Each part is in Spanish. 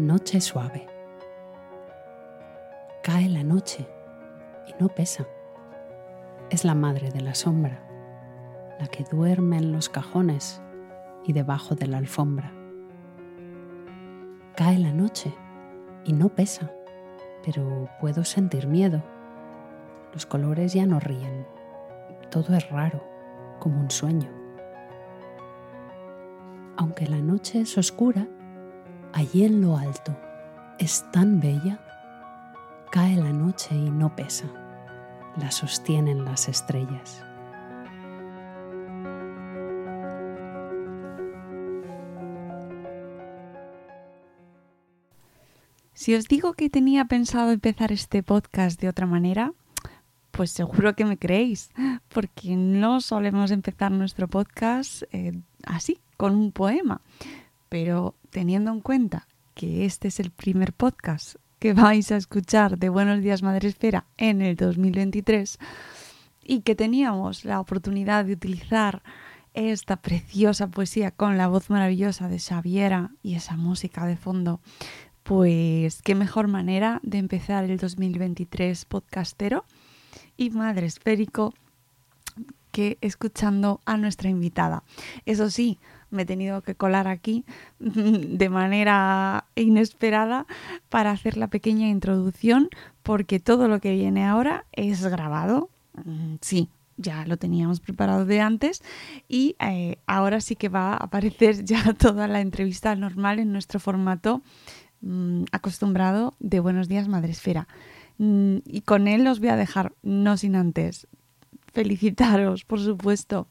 Noche suave. Cae la noche y no pesa. Es la madre de la sombra, la que duerme en los cajones y debajo de la alfombra. Cae la noche y no pesa, pero puedo sentir miedo. Los colores ya no ríen. Todo es raro, como un sueño. Aunque la noche es oscura, allí en lo alto es tan bella, cae la noche y no pesa, la sostienen las estrellas. Si os digo que tenía pensado empezar este podcast de otra manera, pues seguro que me creéis, porque no solemos empezar nuestro podcast eh, así, con un poema. Pero teniendo en cuenta que este es el primer podcast que vais a escuchar de Buenos Días Madre Esfera en el 2023 y que teníamos la oportunidad de utilizar esta preciosa poesía con la voz maravillosa de Xaviera y esa música de fondo, pues qué mejor manera de empezar el 2023 podcastero y madre esférico que escuchando a nuestra invitada. Eso sí, me he tenido que colar aquí de manera inesperada para hacer la pequeña introducción porque todo lo que viene ahora es grabado. Mm, sí, ya lo teníamos preparado de antes y eh, ahora sí que va a aparecer ya toda la entrevista normal en nuestro formato mm, acostumbrado de Buenos Días Madresfera. Mm, y con él os voy a dejar, no sin antes, felicitaros, por supuesto,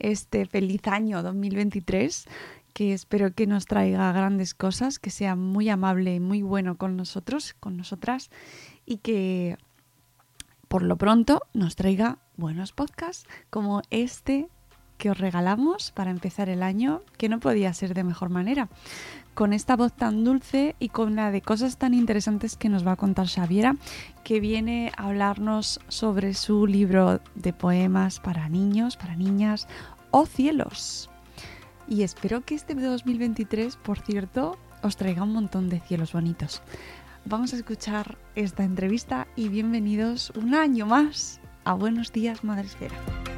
este feliz año 2023, que espero que nos traiga grandes cosas, que sea muy amable y muy bueno con nosotros, con nosotras, y que por lo pronto nos traiga buenos podcasts como este que os regalamos para empezar el año, que no podía ser de mejor manera. Con esta voz tan dulce y con la de cosas tan interesantes que nos va a contar Xaviera, que viene a hablarnos sobre su libro de poemas para niños, para niñas, o cielos. Y espero que este 2023, por cierto, os traiga un montón de cielos bonitos. Vamos a escuchar esta entrevista y bienvenidos un año más a Buenos Días Madre Esfera.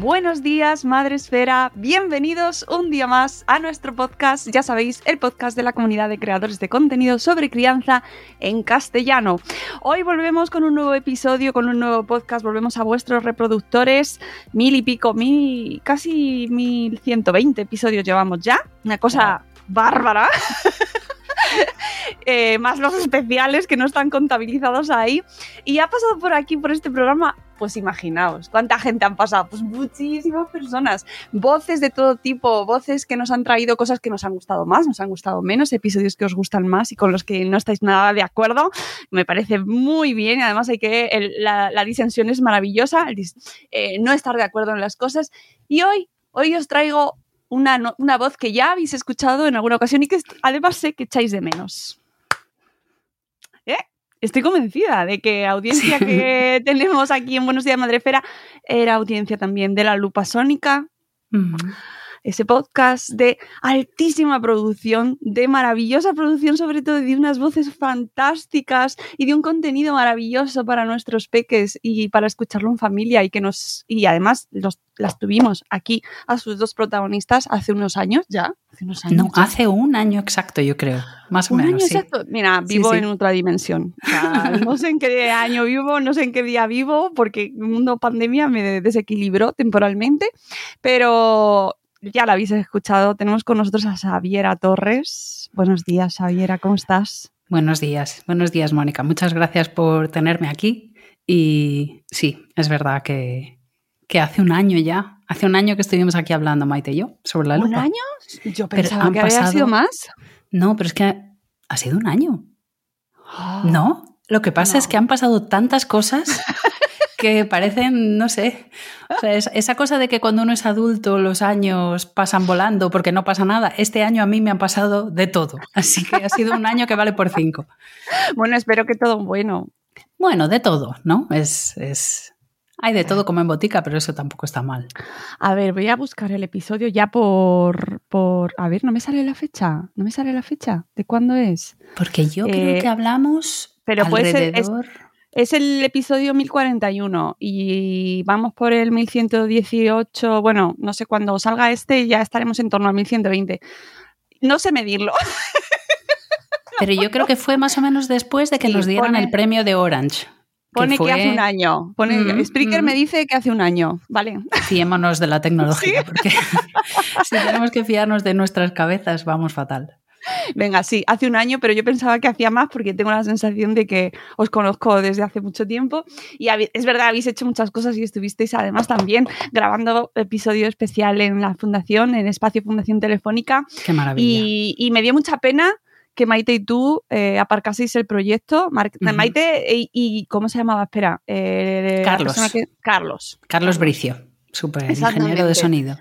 Buenos días, Madre Esfera. Bienvenidos un día más a nuestro podcast. Ya sabéis, el podcast de la comunidad de creadores de contenido sobre crianza en castellano. Hoy volvemos con un nuevo episodio, con un nuevo podcast. Volvemos a vuestros reproductores. Mil y pico, mil, casi mil ciento veinte episodios llevamos ya. Una cosa bárbara. eh, más los especiales que no están contabilizados ahí. Y ha pasado por aquí, por este programa, pues imaginaos, ¿cuánta gente han pasado? Pues muchísimas personas, voces de todo tipo, voces que nos han traído cosas que nos han gustado más, nos han gustado menos, episodios que os gustan más y con los que no estáis nada de acuerdo. Me parece muy bien y además hay que, la, disensión es maravillosa, eh, no estar de acuerdo en las cosas. Y hoy, hoy os traigo una, una voz que ya habéis escuchado en alguna ocasión y que además sé que echáis de menos. Estoy convencida de que audiencia que tenemos aquí en Buenos Días Madrefera era audiencia también de la Lupa Sónica. Ese podcast de altísima producción, de maravillosa producción, sobre todo de unas voces fantásticas y de un contenido maravilloso para nuestros peques y para escucharlo en familia y que nos y además los las tuvimos aquí a sus dos protagonistas hace unos años ya. Hace unos años. No, hace un año exacto, yo creo. Más o menos. Mira, vivo en otra dimensión. no sé en qué año vivo, no sé en qué día vivo, porque el mundo pandemia me desequilibró temporalmente. Pero ya la habéis escuchado. Tenemos con nosotros a Xaviera Torres. Buenos días, Xaviera, ¿cómo estás? Buenos días, buenos días, Mónica. Muchas gracias por tenerme aquí. Y sí, es verdad que que hace un año ya, hace un año que estuvimos aquí hablando Maite y yo sobre la lupa. ¿Un año? Yo pensaba que había sido más. No, pero es que ha sido un año. Ah, no, lo que pasa es que han pasado tantas cosas que parecen, no sé, esa cosa de que cuando uno es adulto los años pasan volando porque no pasa nada. Este año a mí me han pasado de todo, así que ha sido un año que vale por cinco. Bueno, espero que todo bueno. Bueno, de todo, ¿no? Es, es hay de todo como en botica, pero eso tampoco está mal. A ver, voy a buscar el episodio ya por, por... A ver, no me sale la fecha. No me sale la fecha. ¿De cuándo es? Porque yo creo que eh, hablamos pero alrededor... es, el episodio 1041 y vamos por el 1118. Bueno, no sé cuándo salga este, ya estaremos en torno al 1120. No sé medirlo. Pero yo creo que fue más o menos después de que nos dieran el premio de Orange. Pone que, hace un año. Pone, mm, Spreaker me mm. dice que hace un año. Vale. Fiémonos de la tecnología, porque si tenemos que fiarnos de nuestras cabezas, vamos fatal. Venga, sí, hace un año, pero yo pensaba que hacía más porque tengo la sensación de que os conozco desde hace mucho tiempo y es verdad, habéis hecho muchas cosas y estuvisteis además también grabando episodio especial en la Fundación, en Espacio Fundación Telefónica. Qué maravilla. Y, y me dio mucha pena que Maite y tú eh, aparcaseis el proyecto. Maite y, ¿cómo se llamaba? Espera. Eh, Carlos. Carlos. Carlos Bricio, super ingeniero de sonido.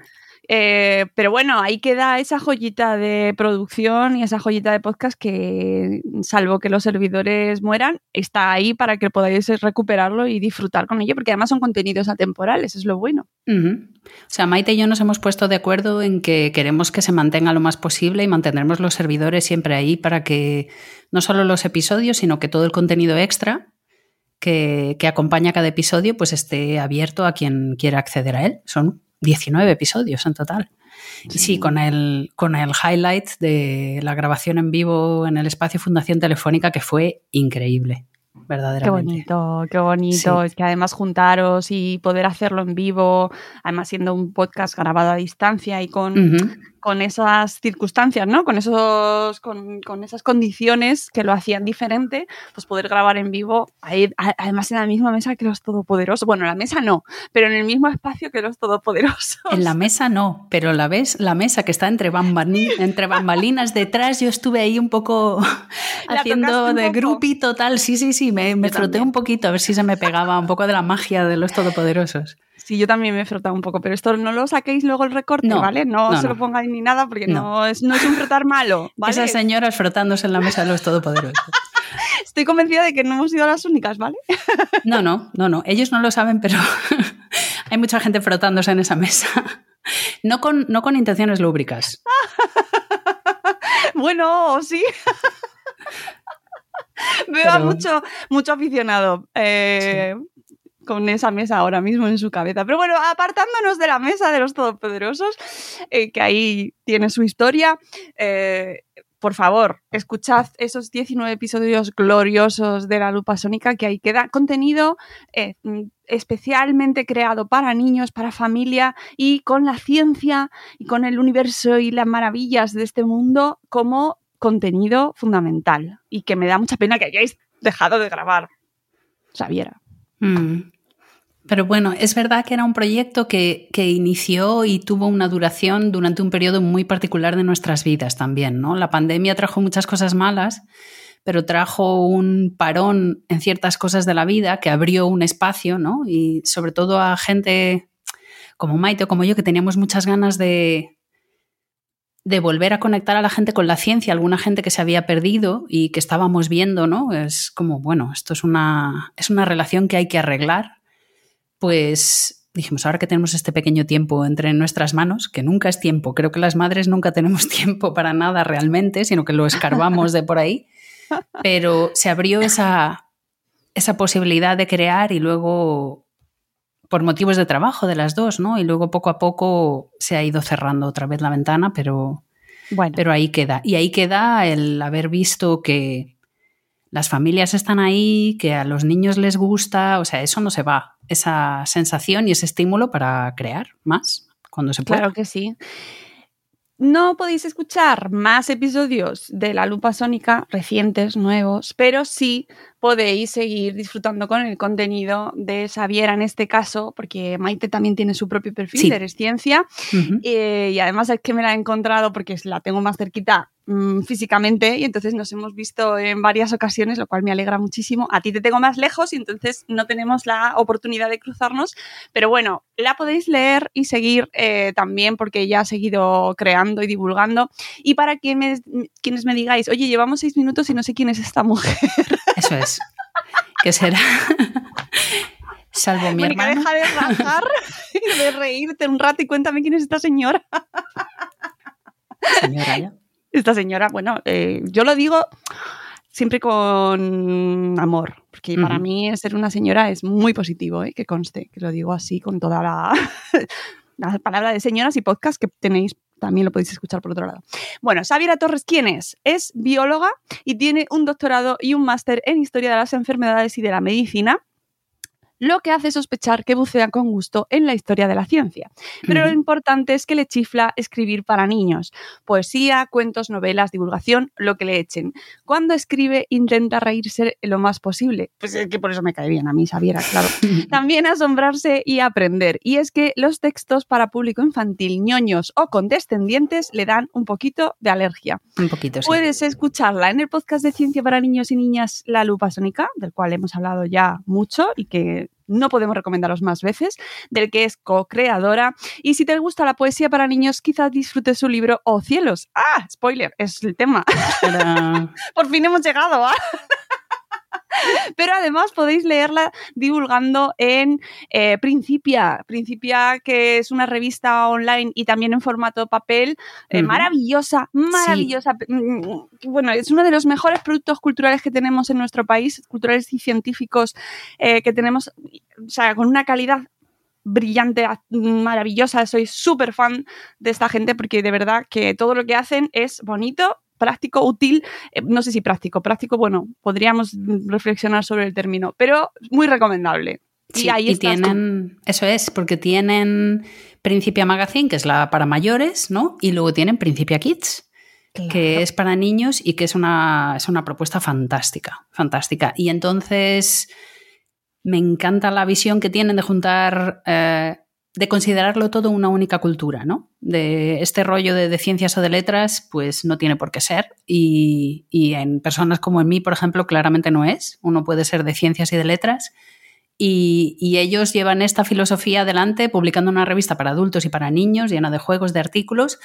Eh, pero bueno, ahí queda esa joyita de producción y esa joyita de podcast que, salvo que los servidores mueran, está ahí para que podáis recuperarlo y disfrutar con ello, porque además son contenidos atemporales, es lo bueno. O sea, Maite y yo nos hemos puesto de acuerdo en que queremos que se mantenga lo más posible y mantendremos los servidores siempre ahí para que no solo los episodios, sino que todo el contenido extra que, que acompaña cada episodio pues esté abierto a quien quiera acceder a él. Son 19 episodios en total. Y sí, con el, con el highlight de la grabación en vivo en el espacio Fundación Telefónica, que fue increíble. Verdaderamente. Qué bonito, qué bonito. Es que además juntaros y poder hacerlo en vivo, además siendo un podcast grabado a distancia y con, con esas circunstancias, ¿no? Con esos, con, con, esas condiciones que lo hacían diferente, pues poder grabar en vivo, ahí, además en la misma mesa que los todopoderosos. Bueno, en la mesa no, pero en el mismo espacio que los todopoderosos. En la mesa no, pero la ves, la mesa que está entre, entre bambalinas detrás, yo estuve ahí un poco haciendo de grupito tal. Sí, sí, sí, me, me froté un poquito a ver si se me pegaba un poco de la magia de los todopoderosos. Sí, yo también me he frotado un poco, pero esto no lo saquéis luego el recorte, ¿vale? No, se lo pongáis ni nada porque no. es, no es un frotar malo, ¿vale? Esas señoras frotándose en la mesa de los todopoderosos. Estoy convencida de que no hemos sido las únicas, ¿vale? no, no, no, no. Ellos no lo saben, pero hay mucha gente frotándose en esa mesa. No con, no con intenciones lúbricas. bueno, sí. Veo mucho, mucho aficionado. Eh, con esa mesa ahora mismo en su cabeza. Pero bueno, apartándonos de la mesa de los todopoderosos, eh, que ahí tiene su historia, eh, por favor, escuchad esos 19 episodios gloriosos de la lupa sónica, que ahí queda contenido eh, especialmente creado para niños, para familia y con la ciencia y con el universo y las maravillas de este mundo como contenido fundamental y que me da mucha pena que hayáis dejado de grabar. Sabiera. Mm. Pero bueno, es verdad que era un proyecto que, que, inició y tuvo una duración durante un periodo muy particular de nuestras vidas también, ¿no? La pandemia trajo muchas cosas malas, pero trajo un parón en ciertas cosas de la vida que abrió un espacio, ¿no? Y sobre todo a gente como Maite o como yo que teníamos muchas ganas de, de volver a conectar a la gente con la ciencia, alguna gente que se había perdido y que estábamos viendo, ¿no? Es como, bueno, esto es una, es una relación que hay que arreglar pues dijimos, ahora que tenemos este pequeño tiempo entre nuestras manos, que nunca es tiempo, creo que las madres nunca tenemos tiempo para nada realmente, sino que lo escarbamos de por ahí, pero se abrió esa, esa posibilidad de crear y luego por motivos de trabajo de las dos, ¿no? Y luego poco a poco se ha ido cerrando otra vez la ventana, pero, bueno. pero ahí queda. Y ahí queda el haber visto que las familias están ahí, que a los niños les gusta, o sea, eso no se va, esa sensación y ese estímulo para crear más cuando se pueda. Claro que sí. No podéis escuchar más episodios de La Lupa Sónica recientes, nuevos, pero sí podéis seguir disfrutando con el contenido de Xaviera en este caso, porque Maite también tiene su propio perfil Sí. de Eres Ciencia eh, y además es que me la he encontrado porque la tengo más cerquita mm, físicamente y entonces nos hemos visto en varias ocasiones, lo cual me alegra muchísimo. A ti te tengo más lejos y entonces no tenemos la oportunidad de cruzarnos, pero bueno, la podéis leer y seguir eh, también porque ella ha seguido creando y divulgando. Y para que me- quienes me digáis, oye, llevamos seis minutos y no sé quién es esta mujer. Eso es. ¿Qué será? Salvo mi Mónica, hermano. deja de rajar y de reírte un rato y cuéntame quién es esta señora. Señora, ya. Esta señora, bueno, eh, yo lo digo siempre con amor, porque para mí ser una señora es muy positivo, ¿eh? que conste, que lo digo así con toda la, la palabra de señoras y podcast que tenéis, también lo podéis escuchar por otro lado. Bueno, Xaviera Torres, ¿quién es? Es bióloga y tiene un doctorado y un máster en Historia de las Enfermedades y de la Medicina, lo que hace sospechar que bucea con gusto en la historia de la ciencia. Pero lo importante es que le chifla escribir para niños. Poesía, cuentos, novelas, divulgación, lo que le echen. Cuando escribe intenta reírse lo más posible. Pues es que por eso me cae bien a mí, Xaviera, claro. También asombrarse y aprender. Y es que los textos para público infantil, ñoños o condescendientes le dan un poquito de alergia. Un poquito, sí. Puedes escucharla en el podcast de Ciencia para Niños y Niñas La Lupa Sónica, del cual hemos hablado ya mucho y que no podemos recomendaros más veces, del que es co-creadora. Y si te gusta la poesía para niños, quizás disfrutes su libro Oh cielos. Ah, spoiler, es el tema. Por fin hemos llegado. ¿ah? Pero además podéis leerla divulgando en eh, Principia. Principia, que es una revista online y también en formato papel, eh, maravillosa, maravillosa. Mm, Bueno, es uno de los mejores productos culturales que tenemos en nuestro país, culturales y científicos eh, que tenemos, o sea, con una calidad brillante, maravillosa. Soy súper fan de esta gente porque de verdad que todo lo que hacen es bonito, práctico, útil. eh, no sé si práctico, práctico, bueno, podríamos reflexionar sobre el término, pero muy recomendable. Sí, y ahí y tienen, eso es, porque tienen Principia Magazine, que es la para mayores, ¿no? Y luego tienen Principia Kids, que es para niños y que es una, es una propuesta fantástica, fantástica. Y entonces me encanta la visión que tienen de juntar, eh, de considerarlo todo una única cultura, ¿no? De este rollo de, de ciencias o de letras, pues no tiene por qué ser. Y, y en personas como en mí, por ejemplo, claramente no es. Uno puede ser de ciencias y de letras. Y, y ellos llevan esta filosofía adelante publicando una revista para adultos y para niños llena de juegos, de artículos.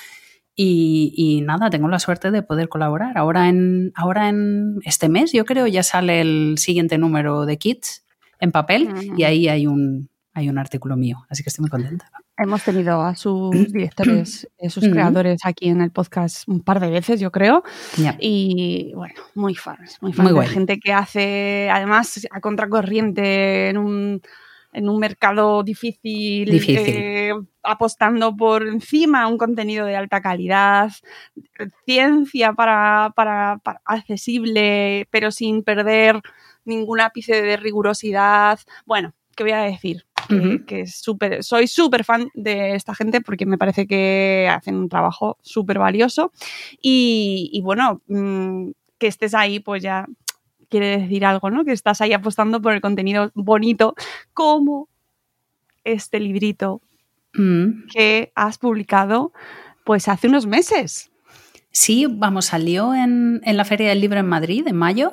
Y, y nada, tengo la suerte de poder colaborar. Ahora en, ahora en este mes, yo creo, ya sale el siguiente número de Kids en papel y ahí hay un, hay un artículo mío. Así que estoy muy contenta. Hemos tenido a sus directores, eh, sus Ujú. creadores aquí en el podcast un par de veces, yo creo. Y bueno, muy fans, muy fans Muy de gente que hace, además, a contracorriente en un, en un mercado difícil, Difícil. eh, apostando por encima un contenido de alta calidad, ciencia para, para, para accesible, pero sin perder ningún ápice de rigurosidad. Bueno, ¿qué voy a decir? Que, es súper, soy súper fan de esta gente porque me parece que hacen un trabajo súper valioso y, bueno, mm, que estés ahí pues ya quiere decir algo, ¿no? Que estás ahí apostando por el contenido bonito como este librito Mm. que has publicado pues hace unos meses. Sí, vamos, salió en, en la Feria del Libro en Madrid en mayo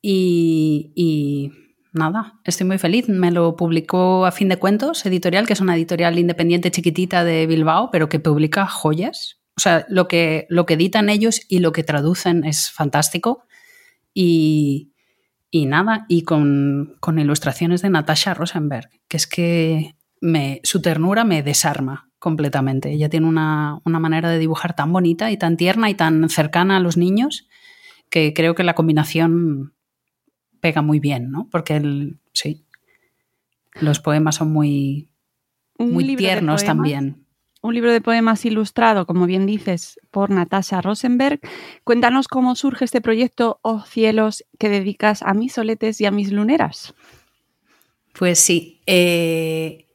y, y nada, estoy muy feliz. Me lo publicó a fin de cuentos, editorial, que es una editorial independiente chiquitita de Bilbao, pero que publica joyas. O sea, lo que, lo que editan ellos y lo que traducen es fantástico. Y, y nada, y con, con ilustraciones de Natasha Rosenberg, que es que me, su ternura me desarma completamente. Ella tiene una, una, manera de dibujar tan bonita y tan tierna y tan cercana a los niños que creo que la combinación pega muy bien, ¿no? Porque el, sí, los poemas son muy, muy tiernos también. Un libro de poemas ilustrado, como bien dices, por Natasha Rosenberg. Cuéntanos cómo surge este proyecto, Oh cielos, que dedicas a mis soletes y a mis luneras. Pues sí, eh,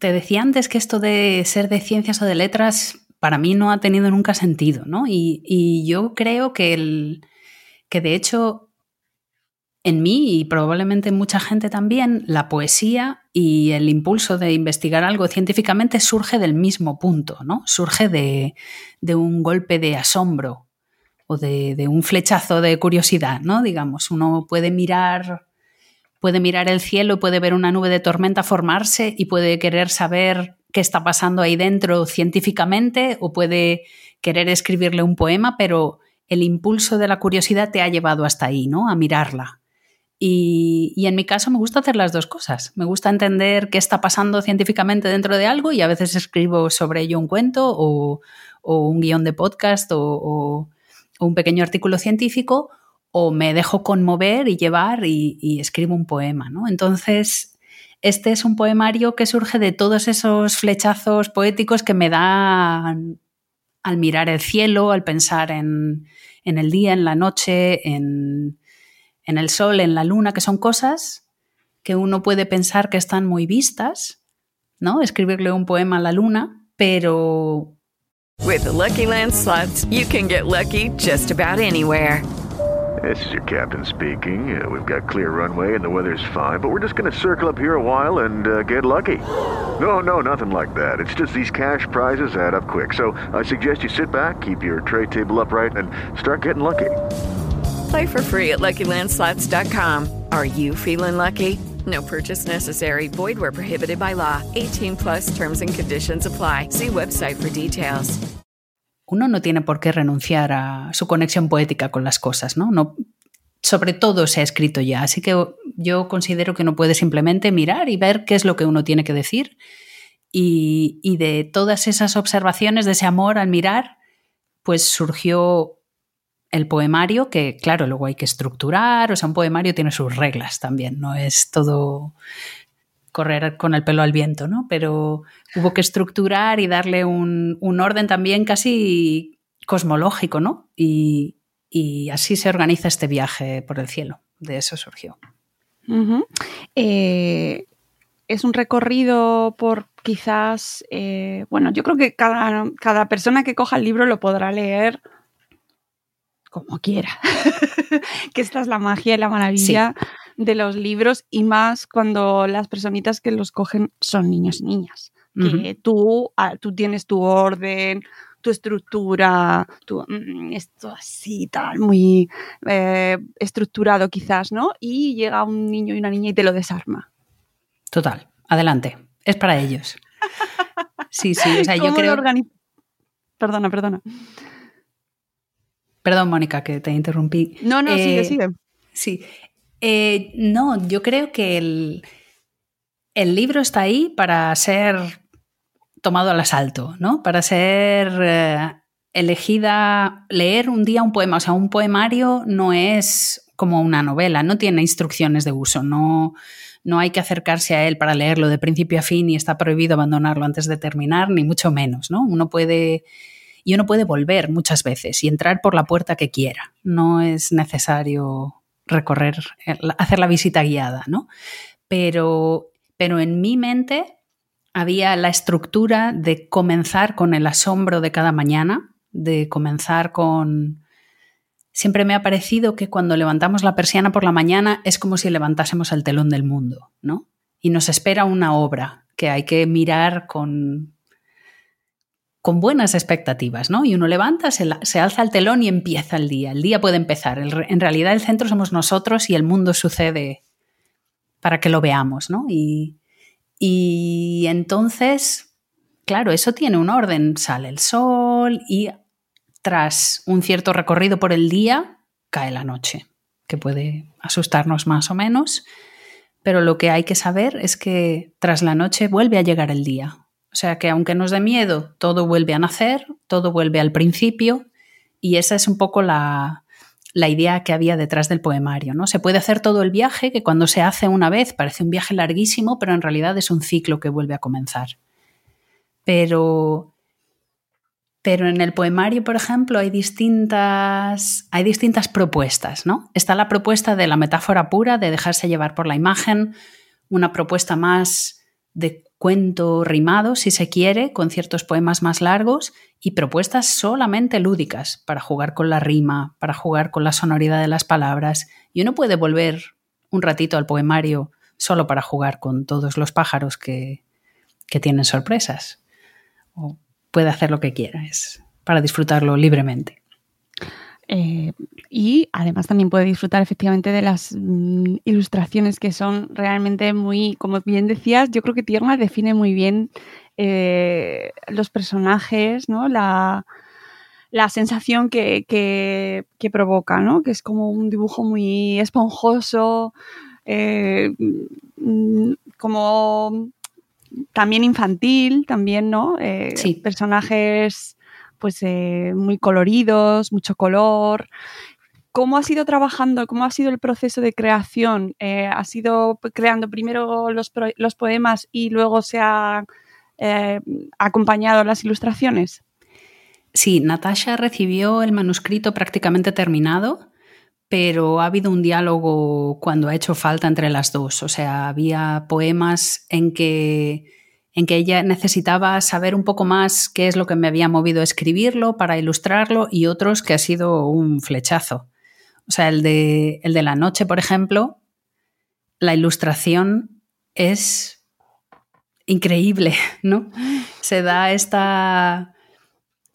te decía antes que esto de ser de ciencias o de letras para mí no ha tenido nunca sentido, ¿no? Y, y yo creo que, el, que de hecho en mí y probablemente en mucha gente también, la poesía y el impulso de investigar algo científicamente surge del mismo punto, ¿no? Surge de, un golpe de asombro o de, de, un flechazo de curiosidad, ¿no? Digamos, uno puede mirar puede mirar el cielo, puede ver una nube de tormenta formarse y puede querer saber qué está pasando ahí dentro científicamente o puede querer escribirle un poema, pero el impulso de la curiosidad te ha llevado hasta ahí, ¿no? A mirarla. Y, en mi caso me gusta hacer las dos cosas. Me gusta entender qué está pasando científicamente dentro de algo y a veces escribo sobre ello un cuento o, un guion de podcast o, un pequeño artículo científico o me dejo conmover y llevar y, y, escribo un poema, ¿no? Entonces, este es un poemario que surge de todos esos flechazos poéticos que me dan al mirar el cielo, al pensar en, en el día, en la noche, en, en el sol, en la luna, que son cosas que uno puede pensar que están muy vistas, ¿no? Escribirle un poema a la luna, pero... With the Lucky Land slots, you can get lucky just about anywhere. This is your captain speaking. Uh, we've got clear runway and the weather's fine, but we're just going to circle up here a while and uh, get lucky. No, no, nothing like that. It's just these cash prizes add up quick. So I suggest you sit back, keep your tray table upright, and start getting lucky. Play for free at LuckyLandSlots.com. Are you feeling lucky? No purchase necessary. Void where prohibited by law. 18 plus terms and conditions apply. See website for details. Uno no tiene por qué renunciar a su conexión poética con las cosas, ¿no? no sobre todo se ha escrito ya, así que yo considero que uno puede simplemente mirar y ver qué es lo que uno tiene que decir y, y de todas esas observaciones, de ese amor al mirar, pues surgió el poemario, que claro, luego hay que estructurar, o sea, un poemario tiene sus reglas también, no es todo correr con el pelo al viento, ¿no? Pero hubo que estructurar y darle un, un orden también casi cosmológico, ¿no? Y, y, así se organiza este viaje por el cielo, de eso surgió. Eh, es un recorrido por quizás, eh, bueno, yo creo que cada, cada persona que coja el libro lo podrá leer como quiera. que esta es la magia y la maravilla sí. de los libros y más cuando las personitas que los cogen son niños y niñas. Uh -huh. Que tú, tú tienes tu orden, tu estructura, tu, mm, esto así, tal, muy eh, estructurado quizás, ¿no? Y llega un niño y una niña y te lo desarma. Total, adelante, es para ellos. Sí, sí, o sea, yo creo... Perdona, perdona. Perdón, Mónica, que te interrumpí. No, no, eh, sigue, sigue. Sí. Eh, no, yo creo que el, el, libro está ahí para ser tomado al asalto, ¿no? Para ser eh, elegida, leer un día un poema. O sea, un poemario no es como una novela, no tiene instrucciones de uso, no, no hay que acercarse a él para leerlo de principio a fin y está prohibido abandonarlo antes de terminar, ni mucho menos, ¿no? Uno puede y uno puede volver muchas veces y entrar por la puerta que quiera. No es necesario recorrer, hacer la visita guiada, ¿no? Pero, pero en mi mente había la estructura de comenzar con el asombro de cada mañana, de comenzar con... Siempre me ha parecido que cuando levantamos la persiana por la mañana es como si levantásemos el telón del mundo, ¿no? Y nos espera una obra que hay que mirar con, con buenas expectativas, ¿no? Y uno levanta, se, alza el telón y empieza el día. El día puede empezar. En realidad el centro somos nosotros y el mundo sucede para que lo veamos, ¿no? Y entonces, claro, eso tiene un orden. Sale el sol y tras un cierto recorrido por el día, cae la noche, que puede asustarnos más o menos. Pero lo que hay que saber es que tras la noche vuelve a llegar el día. O sea que aunque nos dé miedo, todo vuelve a nacer, todo vuelve al principio y esa es un poco la, la idea que había detrás del poemario. ¿no? Se puede hacer todo el viaje, que cuando se hace una vez parece un viaje larguísimo, pero en realidad es un ciclo que vuelve a comenzar. Pero, pero en el poemario, por ejemplo, hay distintas, hay distintas propuestas. ¿no? Está la propuesta de la metáfora pura, de dejarse llevar por la imagen, una propuesta más de cuento rimado, si se quiere, con ciertos poemas más largos y propuestas solamente lúdicas para jugar con la rima, para jugar con la sonoridad de las palabras. Y uno puede volver un ratito al poemario solo para jugar con todos los pájaros que, que tienen sorpresas. O puede hacer lo que quiera, es para disfrutarlo libremente. Eh, y además también puede disfrutar efectivamente de las mm, ilustraciones que son realmente muy, como bien decías, yo creo que Tierra define muy bien eh, los personajes, ¿no? La, la sensación que, que, provoca, ¿no? Que es como un dibujo muy esponjoso, eh, mm, como también infantil, también, ¿no? sí. Personajes pues eh, muy coloridos, mucho color. ¿Cómo ha sido trabajando? ¿Cómo ha sido el proceso de creación? Eh, ¿Ha sido creando primero los, poemas y luego se ha eh, acompañado las ilustraciones? Sí, Natasha recibió el manuscrito prácticamente terminado, pero ha habido un diálogo cuando ha hecho falta entre las dos. O sea, había poemas en que en que ella necesitaba saber un poco más qué es lo que me había movido a escribirlo para ilustrarlo y otros que ha sido un flechazo. O sea, el de, el de la noche, por ejemplo, la ilustración es increíble, ¿no? Se da esta,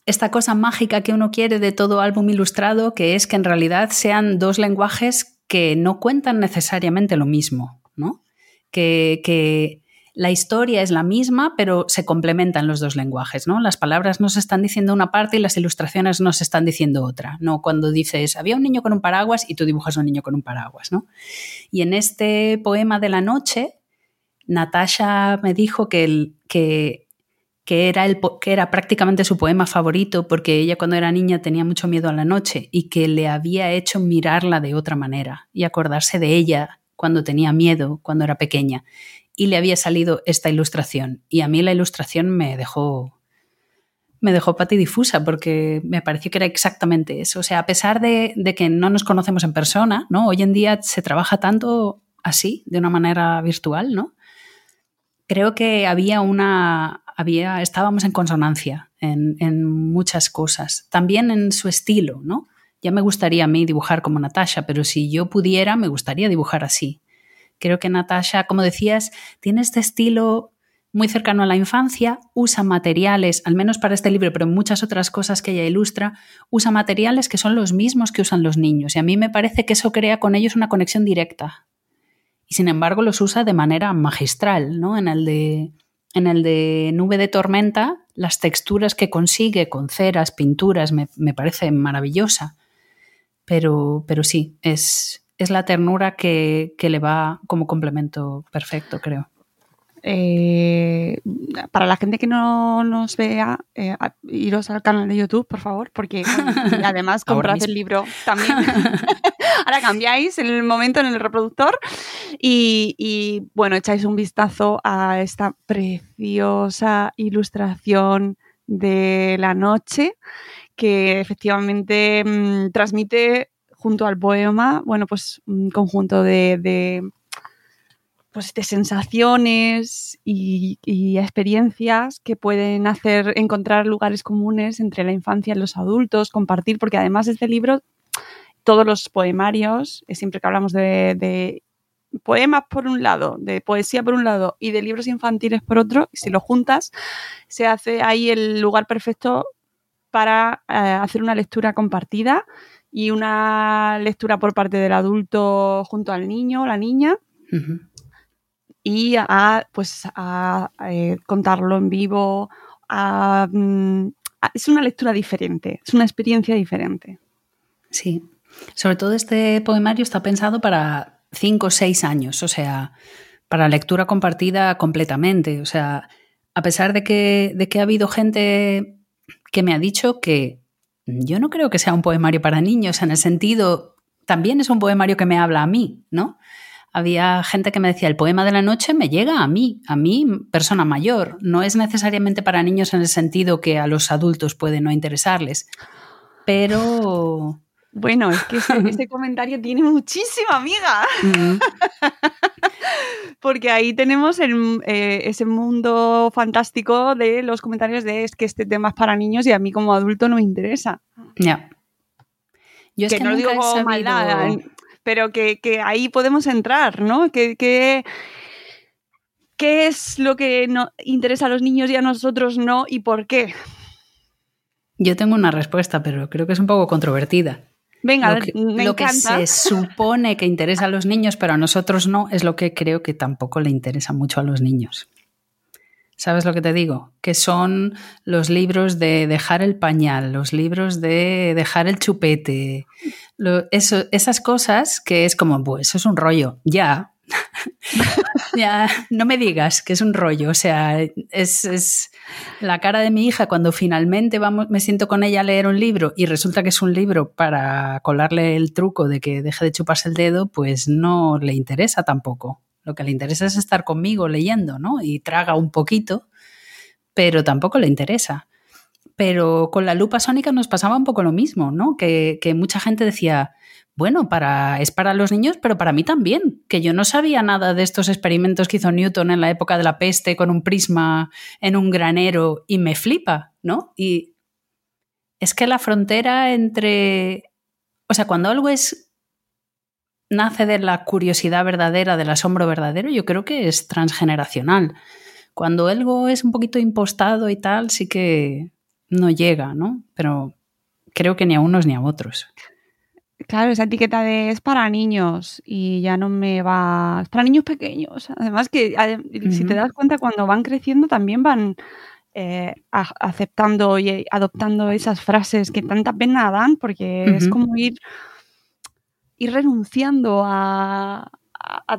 esta cosa mágica que uno quiere de todo álbum ilustrado, que es que en realidad sean dos lenguajes que no cuentan necesariamente lo mismo, ¿no? Que, que la historia es la misma, pero se complementan los dos lenguajes, ¿no? Las palabras nos están diciendo una parte y las ilustraciones nos están diciendo otra, ¿no? Cuando dices, había un niño con un paraguas y tú dibujas un niño con un paraguas, ¿no? Y en este poema de la noche, Natasha me dijo que, que, que, era el, que era prácticamente su poema favorito porque ella cuando era niña tenía mucho miedo a la noche y que le había hecho mirarla de otra manera y acordarse de ella cuando tenía miedo, cuando era pequeña y le había salido esta ilustración. Y a mí la ilustración me dejó me dejó patidifusa porque me pareció que era exactamente eso. O sea, a pesar de, que no nos conocemos en persona, ¿no? Hoy en día se trabaja tanto así, de una manera virtual, ¿no? Creo que había una. Había, estábamos en consonancia en, en muchas cosas. También en su estilo, ¿no? Ya me gustaría a mí dibujar como Natasha, pero si yo pudiera, me gustaría dibujar así. Creo que Natasha, como decías, tiene este estilo muy cercano a la infancia, usa materiales, al menos para este libro, pero en muchas otras cosas que ella ilustra, usa materiales que son los mismos que usan los niños. Y a mí me parece que eso crea con ellos una conexión directa. Y sin embargo los usa de manera magistral, ¿no? En el de, en el de Nube de Tormenta, las texturas que consigue con ceras, pinturas, me, me parece maravillosa. Pero, pero sí, es, es la ternura que, le va como complemento perfecto, creo. Eh, para la gente que no nos vea, eh, iros al canal de YouTube, por favor, porque además comprad el libro también. Ahora cambiáis el momento en el reproductor y, y, bueno, echáis un vistazo a esta preciosa ilustración de la noche que efectivamente mm, transmite junto al poema, bueno, pues un conjunto de, pues, de sensaciones y, experiencias que pueden hacer encontrar lugares comunes entre la infancia y los adultos, compartir, porque además este libro, todos los poemarios, eh, siempre que hablamos de, poemas por un lado, de poesía por un lado y de libros infantiles por otro, si lo juntas, se hace ahí el lugar perfecto para eh, hacer una lectura compartida y una lectura por parte del adulto junto al niño o la niña. Y a, pues, a, eh, contarlo en vivo. Mm, es una lectura diferente, es una experiencia diferente. Sí, sobre todo este poemario está pensado para cinco o seis años, o sea, para lectura compartida completamente. O sea, a pesar de que, de que ha habido gente que me ha dicho que yo no creo que sea un poemario para niños, en el sentido, también es un poemario que me habla a mí, ¿no? Había gente que me decía, el poema de la noche me llega a mí, a mí, persona mayor. No es necesariamente para niños en el sentido que a los adultos puede no interesarles. Pero bueno, es que ese, comentario tiene muchísima amiga. Porque ahí tenemos eh, ese mundo fantástico de los comentarios de es que este tema es para niños y a mí como adulto no me interesa. Ya. Yo es que, no digo maldad, pero que, ahí podemos entrar, ¿no? Que, ¿Qué es lo que no interesa a los niños y a nosotros no y por qué? Yo tengo una respuesta, pero creo que es un poco controvertida. Venga, lo que, me lo que se supone que interesa a los niños, pero a nosotros no, es lo que creo que tampoco le interesa mucho a los niños. ¿Sabes lo que te digo? Que son los libros de dejar el pañal, los libros de dejar el chupete, eso, esas cosas que es como, pues eso es un rollo, ya. no me digas que es un rollo, o sea, es, es la cara de mi hija cuando finalmente vamos, me siento con ella a leer un libro y resulta que es un libro para colarle el truco de que deje de chuparse el dedo, pues no le interesa tampoco. Lo que le interesa es estar conmigo leyendo, ¿no? Y traga un poquito, pero tampoco le interesa. Pero con la lupa sónica nos pasaba un poco lo mismo, ¿no? Que, que mucha gente decía, bueno, para, es para los niños, pero para mí también, que yo no sabía nada de estos experimentos que hizo Newton en la época de la peste con un prisma en un granero y me flipa, ¿no? Y es que la frontera entre, o sea, cuando algo es nace de la curiosidad verdadera, del asombro verdadero, yo creo que es transgeneracional. Cuando algo es un poquito impostado y tal, sí que no llega, ¿no? Pero creo que ni a unos ni a otros. Claro, esa etiqueta de es para niños y ya no me va. Es para niños pequeños. Además, que si te das cuenta, cuando van creciendo también van eh, aceptando y adoptando esas frases que tanta pena dan, porque es como ir, ir renunciando a,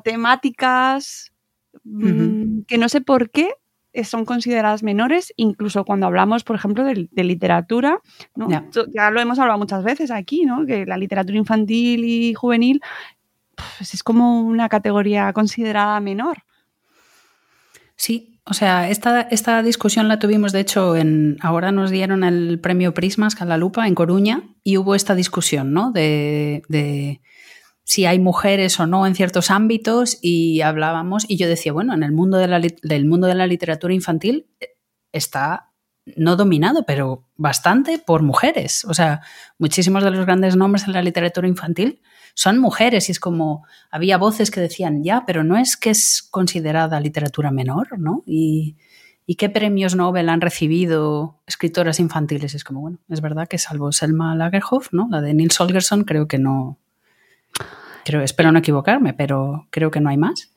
temáticas mm, que no sé por qué son consideradas menores, incluso cuando hablamos, por ejemplo, de, literatura. Ya lo hemos hablado muchas veces aquí, ¿no? que la literatura infantil y juvenil pues es como una categoría considerada menor. Sí, o sea, esta, esta, discusión la tuvimos, de hecho, en ahora nos dieron el premio Prismas Calalupa en Coruña y hubo esta discusión, ¿no? de si hay mujeres o no en ciertos ámbitos y hablábamos y yo decía, bueno, en el mundo de la, del mundo de la literatura infantil eh, está no dominado, pero bastante por mujeres. O sea, muchísimos de los grandes nombres en la literatura infantil son mujeres y es como había voces que decían, ya, pero no es que es considerada literatura menor, ¿no? Y, y qué premios Nobel han recibido escritoras infantiles. Es como, bueno, es verdad que salvo Selma Lagerhof, ¿no? La de Nils Holgersson, creo que no, Creo, espero no equivocarme, pero creo que no hay más.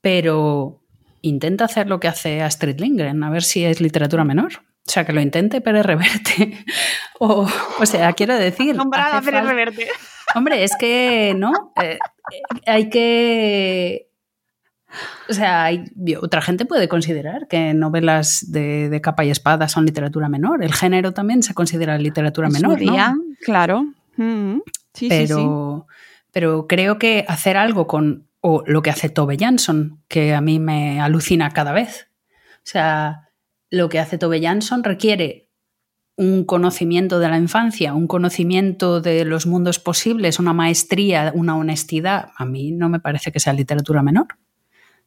Pero intenta hacer lo que hace Astrid Lindgren, a ver si es literatura menor. O sea, que lo intente Pérez Reverte. o, o sea, quiero decir... Nombrada Pérez Reverte. Hombre, es que, ¿no? Eh, hay que... O sea, hay, otra gente puede considerar que novelas de, capa y espada son literatura menor. El género también se considera literatura menor, ¿no? Claro. Mm-hmm. sí, pero, sí pero creo que hacer algo con o lo que hace Tove Jansson, que a mí me alucina cada vez. O sea, lo que hace Tove Jansson requiere un conocimiento de la infancia, un conocimiento de los mundos posibles, una maestría, una honestidad. A mí no me parece que sea literatura menor.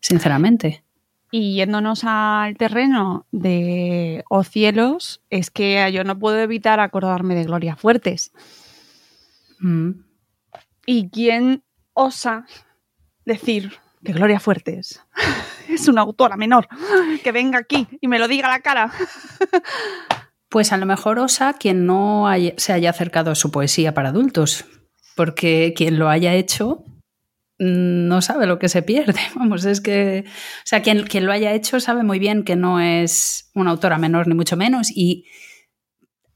sinceramente. Y yéndonos al terreno de O Cielos, es que yo no puedo evitar acordarme de Gloria Fuertes. Mm. ¿Y quién osa decir que Gloria Fuertes es una autora menor? Que venga aquí y me lo diga a la cara. Pues a lo mejor osa quien no se haya acercado a su poesía para adultos, porque quien lo haya hecho mm, no sabe lo que se pierde. Vamos, es que, o sea, quien, quien lo haya hecho sabe muy bien que no es una autora menor ni mucho menos y,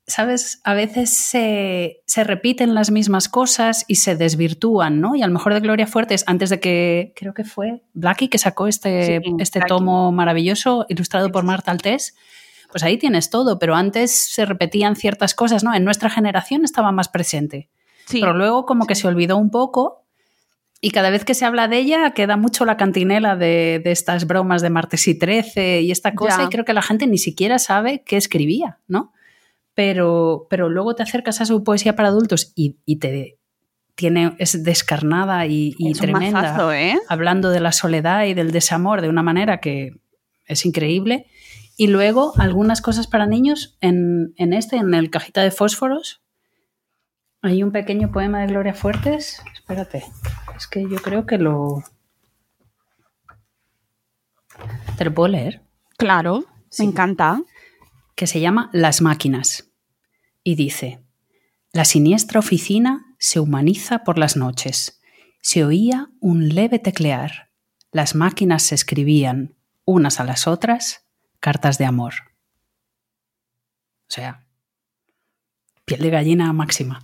¿sabes? A veces se, se repiten las mismas cosas y se desvirtúan, ¿no? Y a lo mejor de Gloria Fuertes, antes de que, creo que fue Blackie que sacó este, Sí, este Blackie. tomo maravilloso ilustrado por Marta Altés, pues ahí tienes todo, pero antes se repetían ciertas cosas, ¿no? En nuestra generación estaba más presente, Sí, pero luego como que se olvidó un poco y cada vez que se habla de ella queda mucho la cantinela de, de estas bromas de martes y 13 y esta cosa Ya. y creo que la gente ni siquiera sabe qué escribía, ¿no? Pero, pero luego te acercas a su poesía para adultos y, y te tiene, es descarnada y, y es tremenda mazazo, ¿eh? hablando de la soledad y del desamor de una manera que es increíble. Y luego algunas cosas para niños en, en este, en el cajita de fósforos. Hay un pequeño poema de Gloria Fuertes. Espérate, es que yo creo que lo... ¿Te lo puedo leer? Claro, Sí. me encanta. Que se llama Las máquinas. Y dice, la siniestra oficina se humaniza por las noches. Se oía un leve teclear. Las máquinas se escribían, unas a las otras, cartas de amor. O sea, piel de gallina máxima.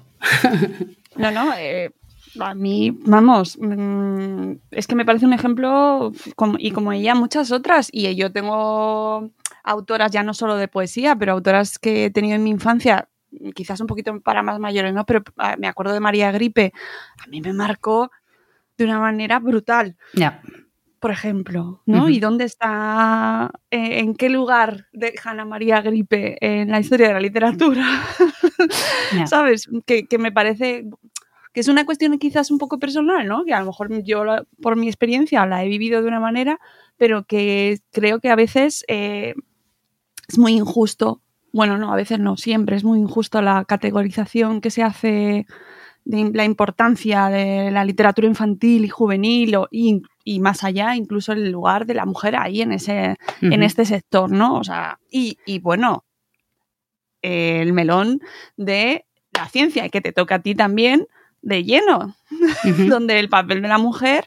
No, no, eh, a mí, vamos, mm, es que me parece un ejemplo y como ella muchas otras. Y yo tengo autoras ya no solo de poesía, pero autoras que he tenido en mi infancia, quizás un poquito para más mayores, ¿no? Pero ah, me acuerdo de María Gripe, a mí me marcó de una manera brutal. Ya, por ejemplo, ¿no? ¿Y dónde está, eh, en qué lugar deja Ana María Gripe en la historia de la literatura? ¿Sabes? Que, que me parece que es una cuestión quizás un poco personal, ¿no? Que a lo mejor yo, por mi experiencia, la he vivido de una manera, pero que creo que a veces eh, es muy injusto. Bueno, no, a veces no, siempre es muy injusto la categorización que se hace de la importancia de la literatura infantil y juvenil o- y, y más allá, incluso el lugar de la mujer ahí en ese, en este sector, ¿no? O sea, y, y bueno, el melón de la ciencia y que te toca a ti también de lleno, donde el papel de la mujer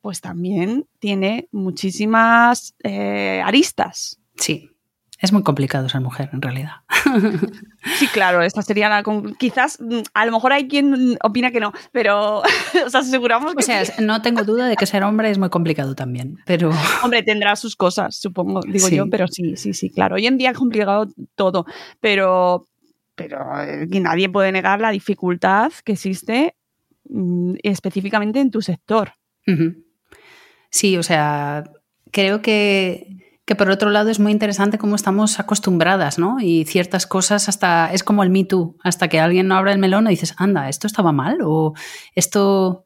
pues también tiene muchísimas eh, aristas. Sí, es muy complicado ser mujer en realidad. Sí, claro, esta sería la Quizás, mm, a lo mejor hay quien opina que no, pero os aseguramos que O sea, sí. no tengo duda de que ser hombre es muy complicado también, pero... Hombre, tendrá sus cosas, supongo, digo Sí. yo, pero sí, sí, sí, claro. Hoy en día es complicado todo, pero, pero eh, nadie puede negar la dificultad que existe mm, específicamente en tu sector. Sí, o sea, creo que, que por otro lado es muy interesante cómo estamos acostumbradas, ¿no? Y ciertas cosas hasta, es como el Me Too, hasta que alguien no abre el melón y dices, anda, ¿esto estaba mal? O esto...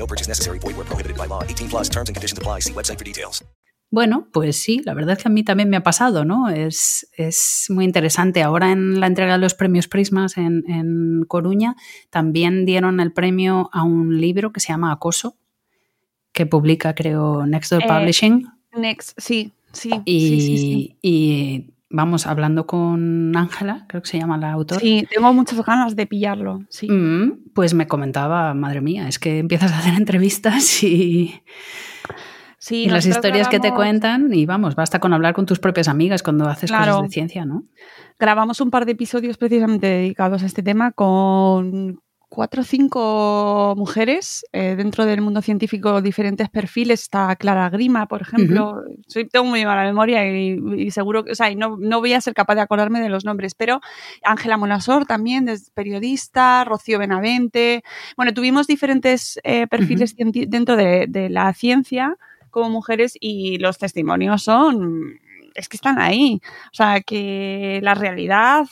No purchase necessary. Void where prohibited by law. 18 plus terms and conditions apply. See website for details. Bueno, pues sí, la verdad es que a mí también me ha pasado, ¿no? Es, es muy interesante. Ahora en la entrega de los premios Prismas en, en Coruña también dieron el premio a un libro que se llama Acoso, que publica, creo, Next Door Eh, Publishing. Next, sí, sí, Y, sí, sí, sí. y, vamos, hablando con Ángela, creo que se llama la autora. Sí, tengo muchas ganas de pillarlo, sí. Mm, pues me comentaba, madre mía, es que empiezas a hacer entrevistas y, Sí, y las historias que te cuentan y vamos, basta con hablar con tus propias amigas cuando haces Claro. cosas de ciencia, ¿no? grabamos un par de episodios precisamente dedicados a este tema con, cuatro o cinco mujeres eh, dentro del mundo científico, diferentes perfiles. Está Clara Grima, por ejemplo. Soy, tengo muy mala memoria y, seguro que, o sea, no, no, voy a ser capaz de acordarme de los nombres, pero Ángela Monasor también, es periodista, Rocío Benavente. Bueno, tuvimos diferentes eh, perfiles dentro de, de la ciencia como mujeres y los testimonios son es que están ahí. O sea, que la realidad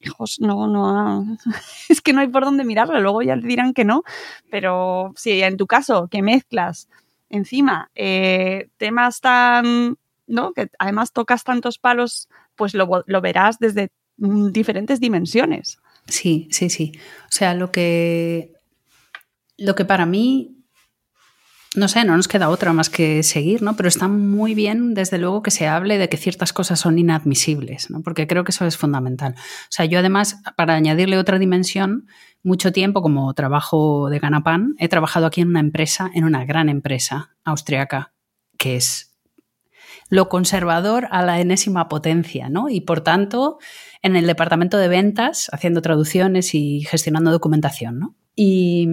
hijos, no, no, es que no hay por dónde mirarlo, luego ya te dirán que no, pero si en tu caso que mezclas encima eh, temas tan, ¿no? Que además tocas tantos palos, pues lo, lo verás desde diferentes dimensiones. Sí, sí, sí. O sea, lo que, lo que para mí no sé, no nos queda otra más que seguir, ¿no? Pero está muy bien, desde luego, que se hable de que ciertas cosas son inadmisibles, ¿no? Porque creo que eso es fundamental. O sea, yo además, para añadirle otra dimensión, mucho tiempo como trabajo de Ganapan, he trabajado aquí en una empresa, en una gran empresa austriaca, que es lo conservador a la enésima potencia, ¿no? Y por tanto, en el departamento de ventas, haciendo traducciones y gestionando documentación, ¿no? Y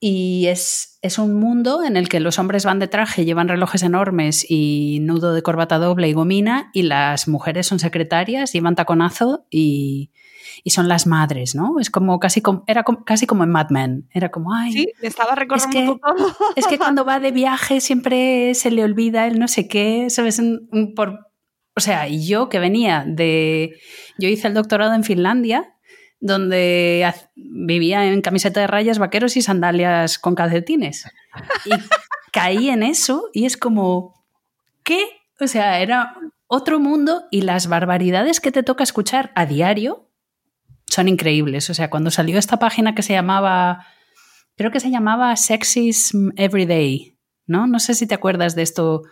y es, es, un mundo en el que los hombres van de traje, llevan relojes enormes y nudo de corbata doble y gomina, y las mujeres son secretarias, llevan taconazo y, y son las madres, ¿no? Es como casi como, era casi como en Mad Men. Era como, ay. Sí, estaba recordando es que, un poco. Es que cuando va de viaje siempre se le olvida el no sé qué, ¿sabes? Por, o sea, y yo que venía de. Yo hice el doctorado en Finlandia donde vivía en camiseta de rayas, vaqueros y sandalias con calcetines. Y caí en eso y es como, ¿qué? O sea, era otro mundo y las barbaridades que te toca escuchar a diario son increíbles. O sea, cuando salió esta página que se llamaba, creo que se llamaba Sexism Everyday, ¿no? No sé si te acuerdas de esto.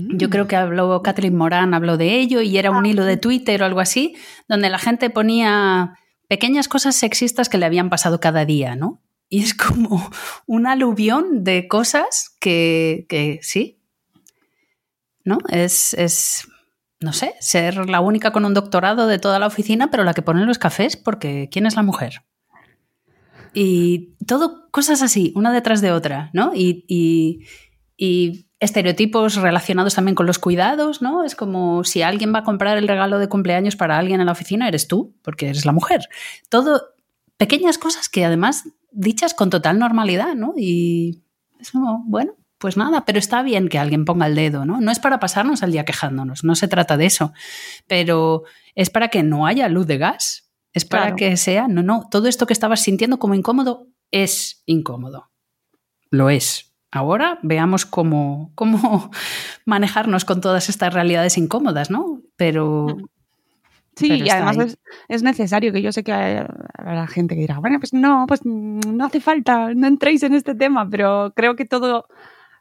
Yo creo que habló Kathleen Moran, habló de ello y era un hilo de Twitter o algo así, donde la gente ponía pequeñas cosas sexistas que le habían pasado cada día, ¿no? Y es como un aluvión de cosas que, que sí, ¿no? Es, es, no sé, ser la única con un doctorado de toda la oficina, pero la que pone los cafés, porque ¿quién es la mujer? Y todo cosas así, una detrás de otra, ¿no? Y, y, y estereotipos relacionados también con los cuidados, ¿no? Es como si alguien va a comprar el regalo de cumpleaños para alguien en la oficina, eres tú, porque eres la mujer. Todo pequeñas cosas que además dichas con total normalidad, ¿no? Y es como, bueno, pues nada, pero está bien que alguien ponga el dedo, ¿no? No es para pasarnos al día quejándonos, no se trata de eso, pero es para que no haya luz de gas, es para que sea, no, no, todo esto que estabas sintiendo como incómodo es incómodo, lo es, Ahora veamos cómo, cómo manejarnos con todas estas realidades incómodas, ¿no? Pero... Sí, y además es, necesario, que yo sé que habrá gente que dirá, bueno, pues no, pues no hace falta, no entréis en este tema, pero creo que todo,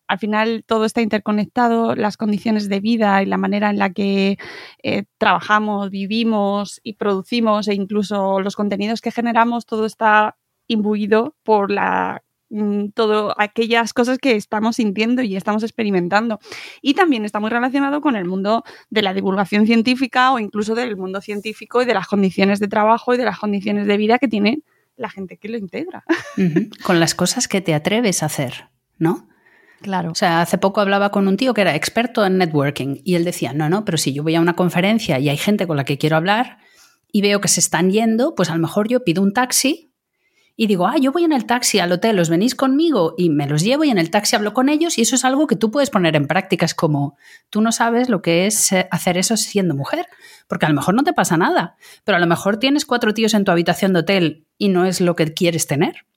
al final todo está interconectado, las condiciones de vida y la manera en la que eh, trabajamos, vivimos y producimos e incluso los contenidos que generamos, todo está imbuido por la Mm, todo aquellas cosas que estamos sintiendo y estamos experimentando. Y también está muy relacionado con el mundo de la divulgación científica o incluso del mundo científico y de las condiciones de trabajo y de las condiciones de vida que tiene la gente que lo integra. Con las cosas que te atreves a hacer, ¿no? Claro. O sea, hace poco hablaba con un tío que era experto en networking y él decía, no, no, pero si yo voy a una conferencia y hay gente con la que quiero hablar y veo que se están yendo, pues a lo mejor yo pido un taxi y digo, ah, yo voy en el taxi al hotel, ¿os venís conmigo? Y me los llevo y en el taxi hablo con ellos y eso es algo que tú puedes poner en práctica. Es como, tú no sabes lo que es eh, hacer eso siendo mujer, porque a lo mejor no te pasa nada, pero a lo mejor tienes cuatro tíos en tu habitación de hotel y no es lo que quieres tener.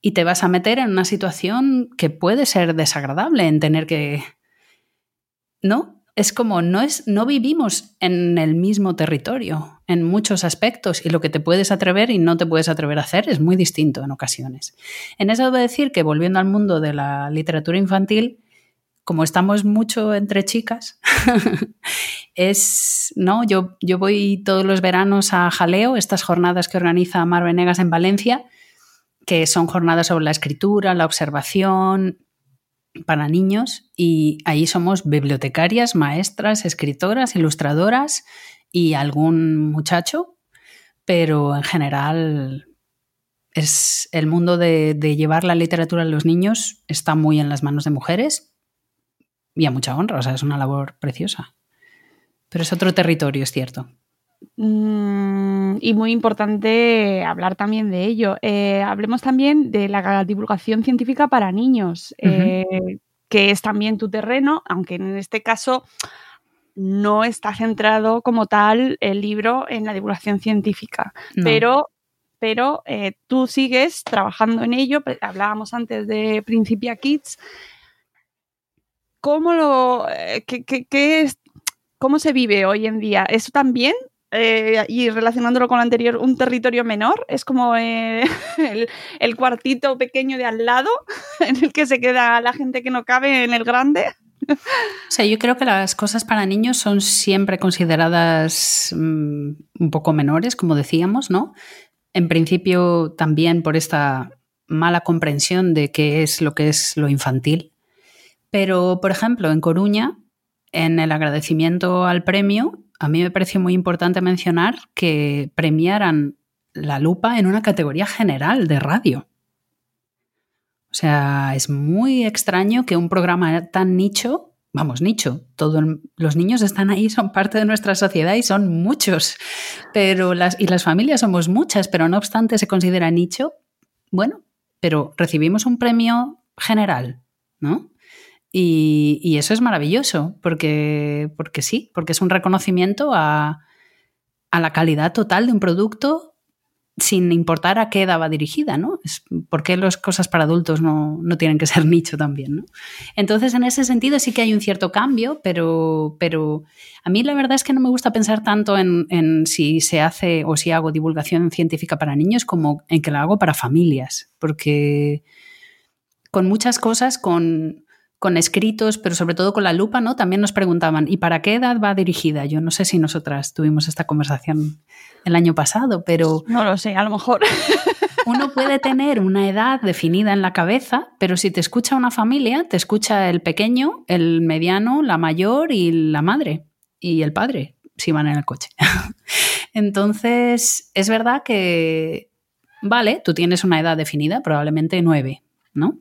Y te vas a meter en una situación que puede ser desagradable en tener que... ¿No? Es como no es no vivimos en el mismo territorio en muchos aspectos y lo que te puedes atrever y no te puedes atrever a hacer es muy distinto en ocasiones. En eso debo decir que volviendo al mundo de la literatura infantil, como estamos mucho entre chicas, es, ¿no? Yo, yo voy todos los veranos a Jaleo, estas jornadas que organiza Mar Venegas en Valencia, que son jornadas sobre la escritura, la observación, para niños y ahí somos bibliotecarias, maestras, escritoras, ilustradoras y algún muchacho, pero en general es el mundo de, de llevar la literatura a los niños está muy en las manos de mujeres y a mucha honra, o sea, es una labor preciosa. Pero es otro territorio, es cierto. Mm, y muy importante hablar también de ello. Eh, hablemos también de la divulgación científica para niños, eh, que es también tu terreno, aunque en este caso no está centrado como tal el libro en la divulgación científica, No. pero, pero eh, tú sigues trabajando en ello. Hablábamos antes de Principia Kids. ¿Cómo, lo, qué- qué- qué es, ¿Cómo se vive hoy en día? ¿Eso también? Eh, y relacionándolo con lo anterior, un territorio menor, es como eh, el, cuartito pequeño de al lado en el que se queda la gente que no cabe en el grande. O sea, yo creo que las cosas para niños son siempre consideradas mm, un poco menores, como decíamos, ¿no? En principio también por esta mala comprensión de qué es lo que es lo infantil. Pero, por ejemplo, en Coruña, en el agradecimiento al premio, a mí me pareció muy importante mencionar que premiaran la lupa en una categoría general de radio. O sea, es muy extraño que un programa tan nicho, vamos, nicho, todo el- los niños están ahí, son parte de nuestra sociedad y son muchos, pero las, y las familias somos muchas, pero no obstante se considera nicho, bueno, pero recibimos un premio general, ¿no? Y, eso es maravilloso, porque, porque sí, porque es un reconocimiento a, a la calidad total de un producto sin importar a qué edad va dirigida, ¿no? Es, ¿Por qué las cosas para adultos no, no tienen que ser nicho también, ¿no? Entonces, en ese sentido sí que hay un cierto cambio, pero, pero a mí la verdad es que no me gusta pensar tanto en, en si se hace o si hago divulgación científica para niños como en que la hago para familias, porque con muchas cosas, con, con escritos, pero sobre todo con la lupa, ¿no? También nos preguntaban, ¿y para qué edad va dirigida? Yo no sé si nosotras tuvimos esta conversación el año pasado, pero... No lo sé, a lo mejor. Uno puede tener una edad definida en la cabeza, pero si te escucha una familia, te escucha el pequeño, el mediano, la mayor y la madre y el padre, si van en el coche. Entonces, es verdad que, vale, tú tienes una edad definida, probablemente nueve, ¿no?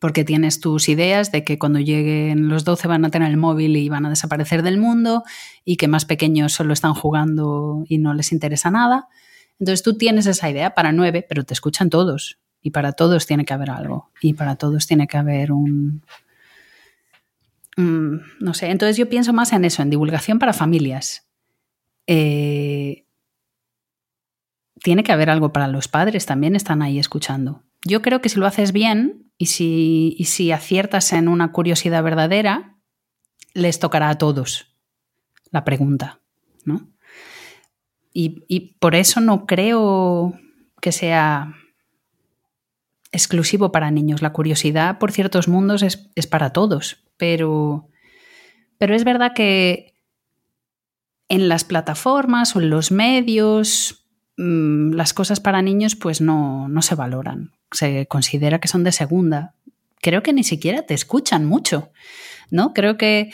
Porque tienes tus ideas de que cuando lleguen los 12 van a tener el móvil y van a desaparecer del mundo y que más pequeños solo están jugando y no les interesa nada. Entonces tú tienes esa idea para nueve, pero te escuchan todos. Y para todos tiene que haber algo. Y para todos tiene que haber un... un- no sé, entonces yo pienso más en eso, en divulgación para familias. Eh, tiene que haber algo para los padres, también están ahí escuchando. Yo creo que si lo haces bien y si, aciertas en una curiosidad verdadera, les tocará a todos la pregunta, ¿no? Y, por eso no creo que sea exclusivo para niños. La curiosidad por ciertos mundos es, para todos, pero, es verdad que en las plataformas o en los medios mm, las cosas para niños pues no se valoran. Se considera que son de segunda. Creo que ni siquiera te escuchan mucho, ¿no? Creo que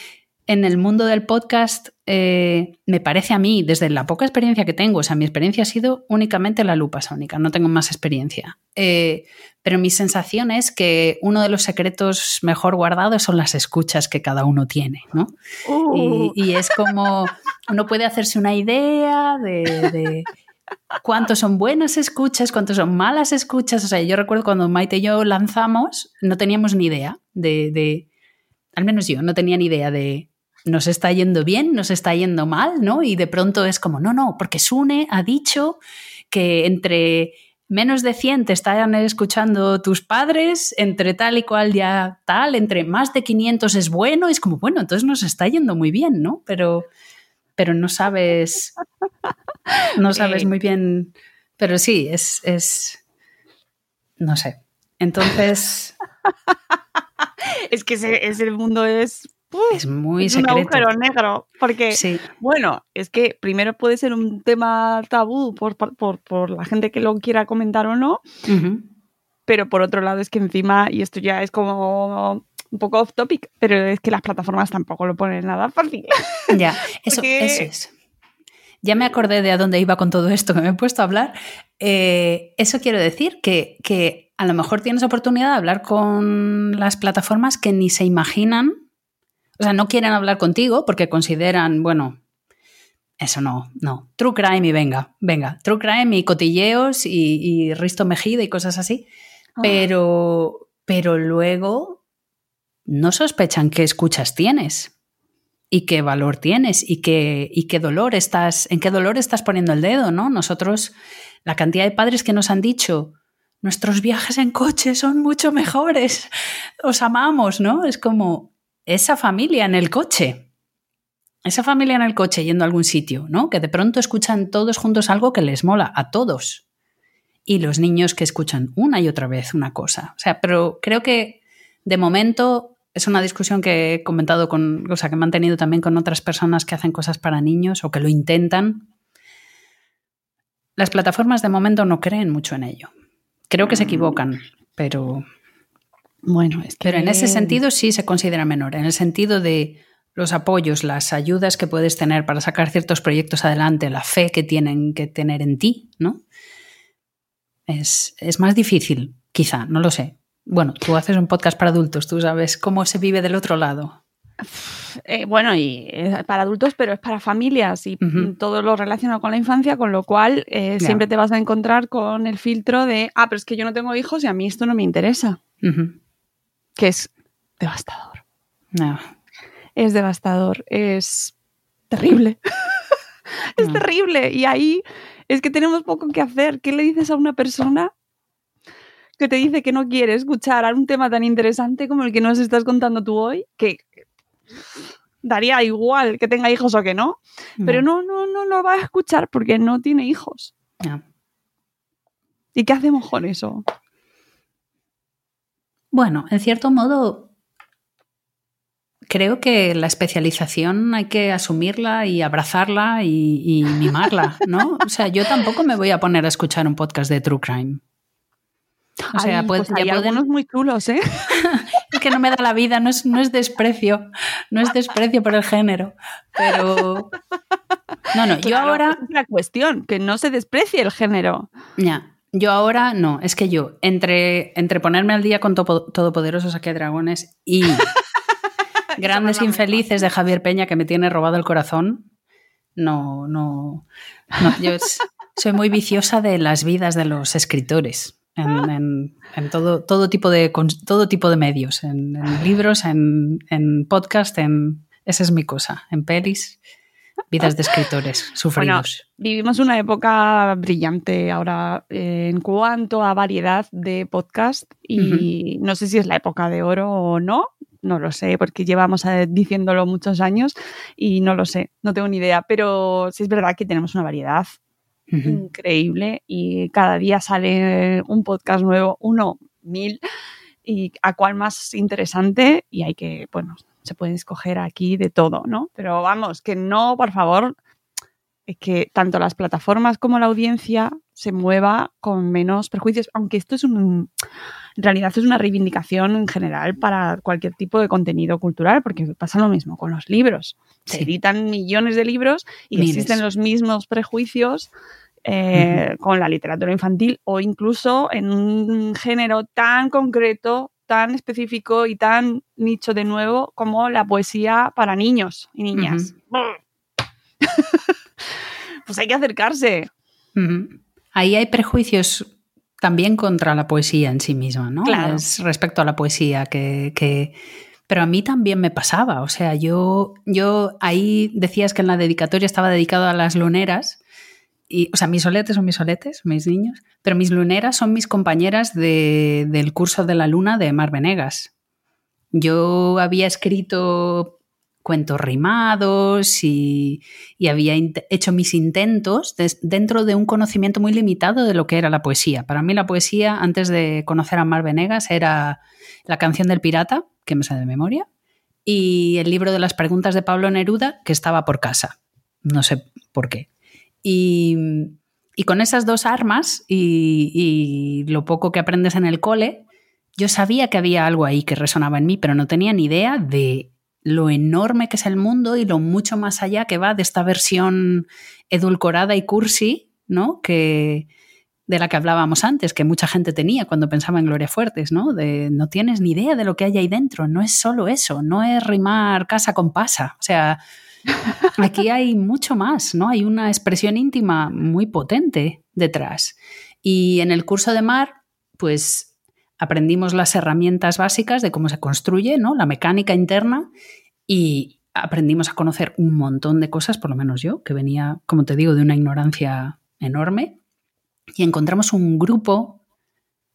en el mundo del podcast eh, me parece a mí, desde la poca experiencia que tengo, o sea, mi experiencia ha sido únicamente la lupa sónica, no tengo más experiencia. Eh, pero mi sensación es que uno de los secretos mejor guardados son las escuchas que cada uno tiene, ¿no? Uh. Y, y es como uno puede hacerse una idea de, de cuántos son buenas escuchas, cuántos son malas escuchas. O sea, yo recuerdo cuando Maite y yo lanzamos, no teníamos ni idea de, al menos yo, no tenía ni idea de nos está yendo bien, nos está yendo mal, ¿no? Y de pronto es como, no, no, porque Sune ha dicho que entre menos de 100 te están escuchando tus padres, entre tal y cual ya tal, entre más de 500 es bueno, es como, bueno, entonces nos está yendo muy bien, ¿no? Pero, pero no sabes, no sabes muy bien, pero sí, es, es, no sé. Entonces, Es que ese, ese mundo es. ¡uf! es muy es un agujero negro. Porque, Sí. bueno, es que primero puede ser un tema tabú por, por, por- la gente que lo quiera comentar o no, pero por otro lado es que encima, y esto ya es como un poco off topic, pero es que las plataformas tampoco lo ponen nada fácil. Ya, eso, Porque- eso es. Ya me acordé de a dónde iba con todo esto, que me he puesto a hablar. eh, eso quiero decir que, que a lo mejor tienes oportunidad de hablar con las plataformas que ni se imaginan, o sea, no quieren hablar contigo porque consideran, bueno, eso no, no. True crime y venga, venga. True crime y cotilleos y, Risto Mejida y cosas así. Ah. Pero, pero luego no sospechan qué escuchas tienes y qué valor tienes y qué, y qué dolor estás, en qué dolor estás poniendo el dedo, ¿no? Nosotros, la cantidad de padres que nos han dicho, nuestros viajes en coche son mucho mejores, os amamos, ¿no? Es como esa familia en el coche esa familia en el coche yendo a algún sitio, ¿no? Que de pronto escuchan todos juntos algo que les mola a todos. Y los niños que escuchan una y otra vez una cosa. O sea, pero creo que de momento es una discusión que he comentado con, o sea, que he mantenido también con otras personas que hacen cosas para niños o que lo intentan. Las plataformas de momento no creen mucho en ello. Creo que se equivocan, pero bueno, es que... pero en ese sentido sí se considera menor, en el sentido de los apoyos, las ayudas que puedes tener para sacar ciertos proyectos adelante, la fe que tienen que tener en ti, ¿no? Es, más difícil, quizá, no lo sé. Bueno, tú haces un podcast para adultos, tú sabes cómo se vive del otro lado. Eh, bueno, y para adultos, pero es para familias y todo lo relacionado con la infancia, con lo cual eh, siempre te vas a encontrar con el filtro de, ah, pero es que yo no tengo hijos y a mí esto no me interesa. Que es devastador. No es devastador, es terrible. es terrible. Y ahí es que tenemos poco que hacer. ¿Qué le dices a una persona que te dice que no quiere escuchar a un tema tan interesante como el que nos estás contando tú hoy? Que daría igual que tenga hijos o que no, pero no, no, no lo va a escuchar porque no tiene hijos. ¿Y qué hacemos con eso? Bueno, en cierto modo, creo que la especialización hay que asumirla y abrazarla y, y mimarla, ¿no? O sea, yo tampoco me voy a poner a escuchar un podcast de True Crime. O sea, Ay, pues hay algunos muy chulos, ¿eh? es que no me da la vida, no es, no es desprecio, no es desprecio por el género, pero... No, no, yo Claro, ahora... es la cuestión, que no se desprecie el género. Ya, yo ahora no, es que yo, entre, entre ponerme al día con Topo- Todopoderosos aquí a Dragones y Grandes Infelices de Javier Peña que me tiene robado el corazón, no, no, no, yo soy muy viciosa de las vidas de los escritores. En, en- en todo, todo, tipo de, todo tipo de medios, en, en libros, en, en podcast, en, esa es mi cosa, en pelis, vidas de escritores sufridos. Vivimos una época brillante ahora eh, en cuanto a variedad de podcast y no sé si es la época de oro o no, no lo sé, porque llevamos eh, diciéndolo muchos años y no lo sé, no tengo ni idea, pero sí es verdad que tenemos una variedad Increíble y cada día sale un podcast nuevo, uno, mil, y a cuál más interesante y hay que, bueno, se puede escoger aquí de todo, ¿no? Pero vamos, que no, por favor, que tanto las plataformas como la audiencia se mueva con menos prejuicios, aunque esto es un, en realidad es una reivindicación en general para cualquier tipo de contenido cultural, porque pasa lo mismo con los libros. Se editan millones de libros y Miles. existen los mismos prejuicios eh, con la literatura infantil o incluso en un género tan concreto, tan específico y tan nicho de nuevo como la poesía para niños y niñas. pues hay que acercarse. Ahí hay prejuicios también contra la poesía en sí misma, ¿no? Claro. Es respecto a la poesía que, que- Pero a mí también me pasaba, o sea, yo, yo ahí decías que en la dedicatoria estaba dedicado a las luneras, y, o sea, mis soletes son mis soletes, mis niños, pero mis luneras son mis compañeras de- del curso de la luna de Mar Venegas. Yo había escrito cuentos rimados y, y había hecho mis intentos dentro de un conocimiento muy limitado de lo que era la poesía. Para mí la poesía, antes de conocer a Mar Venegas, era La canción del pirata, que me sé de memoria, y el libro de las preguntas de Pablo Neruda, que estaba por casa. No sé por qué. Y, y con esas dos armas y, y lo poco que aprendes en el cole, yo sabía que había algo ahí que resonaba en mí, pero no tenía ni idea de lo enorme que es el mundo y lo mucho más allá que va de esta versión edulcorada y cursi, ¿no? Que, de la que hablábamos antes, que mucha gente tenía cuando pensaba en Gloria Fuertes, ¿no? De no tienes ni idea de lo que hay ahí dentro, no es solo eso, no es rimar casa con pasa, o sea, aquí hay mucho más, ¿no? Hay una expresión íntima muy potente detrás. Y en el curso de mar, pues aprendimos las herramientas básicas de cómo se construye, ¿no? La mecánica interna y aprendimos a conocer un montón de cosas, por lo menos yo, que venía, como te digo, de una ignorancia enorme y encontramos un grupo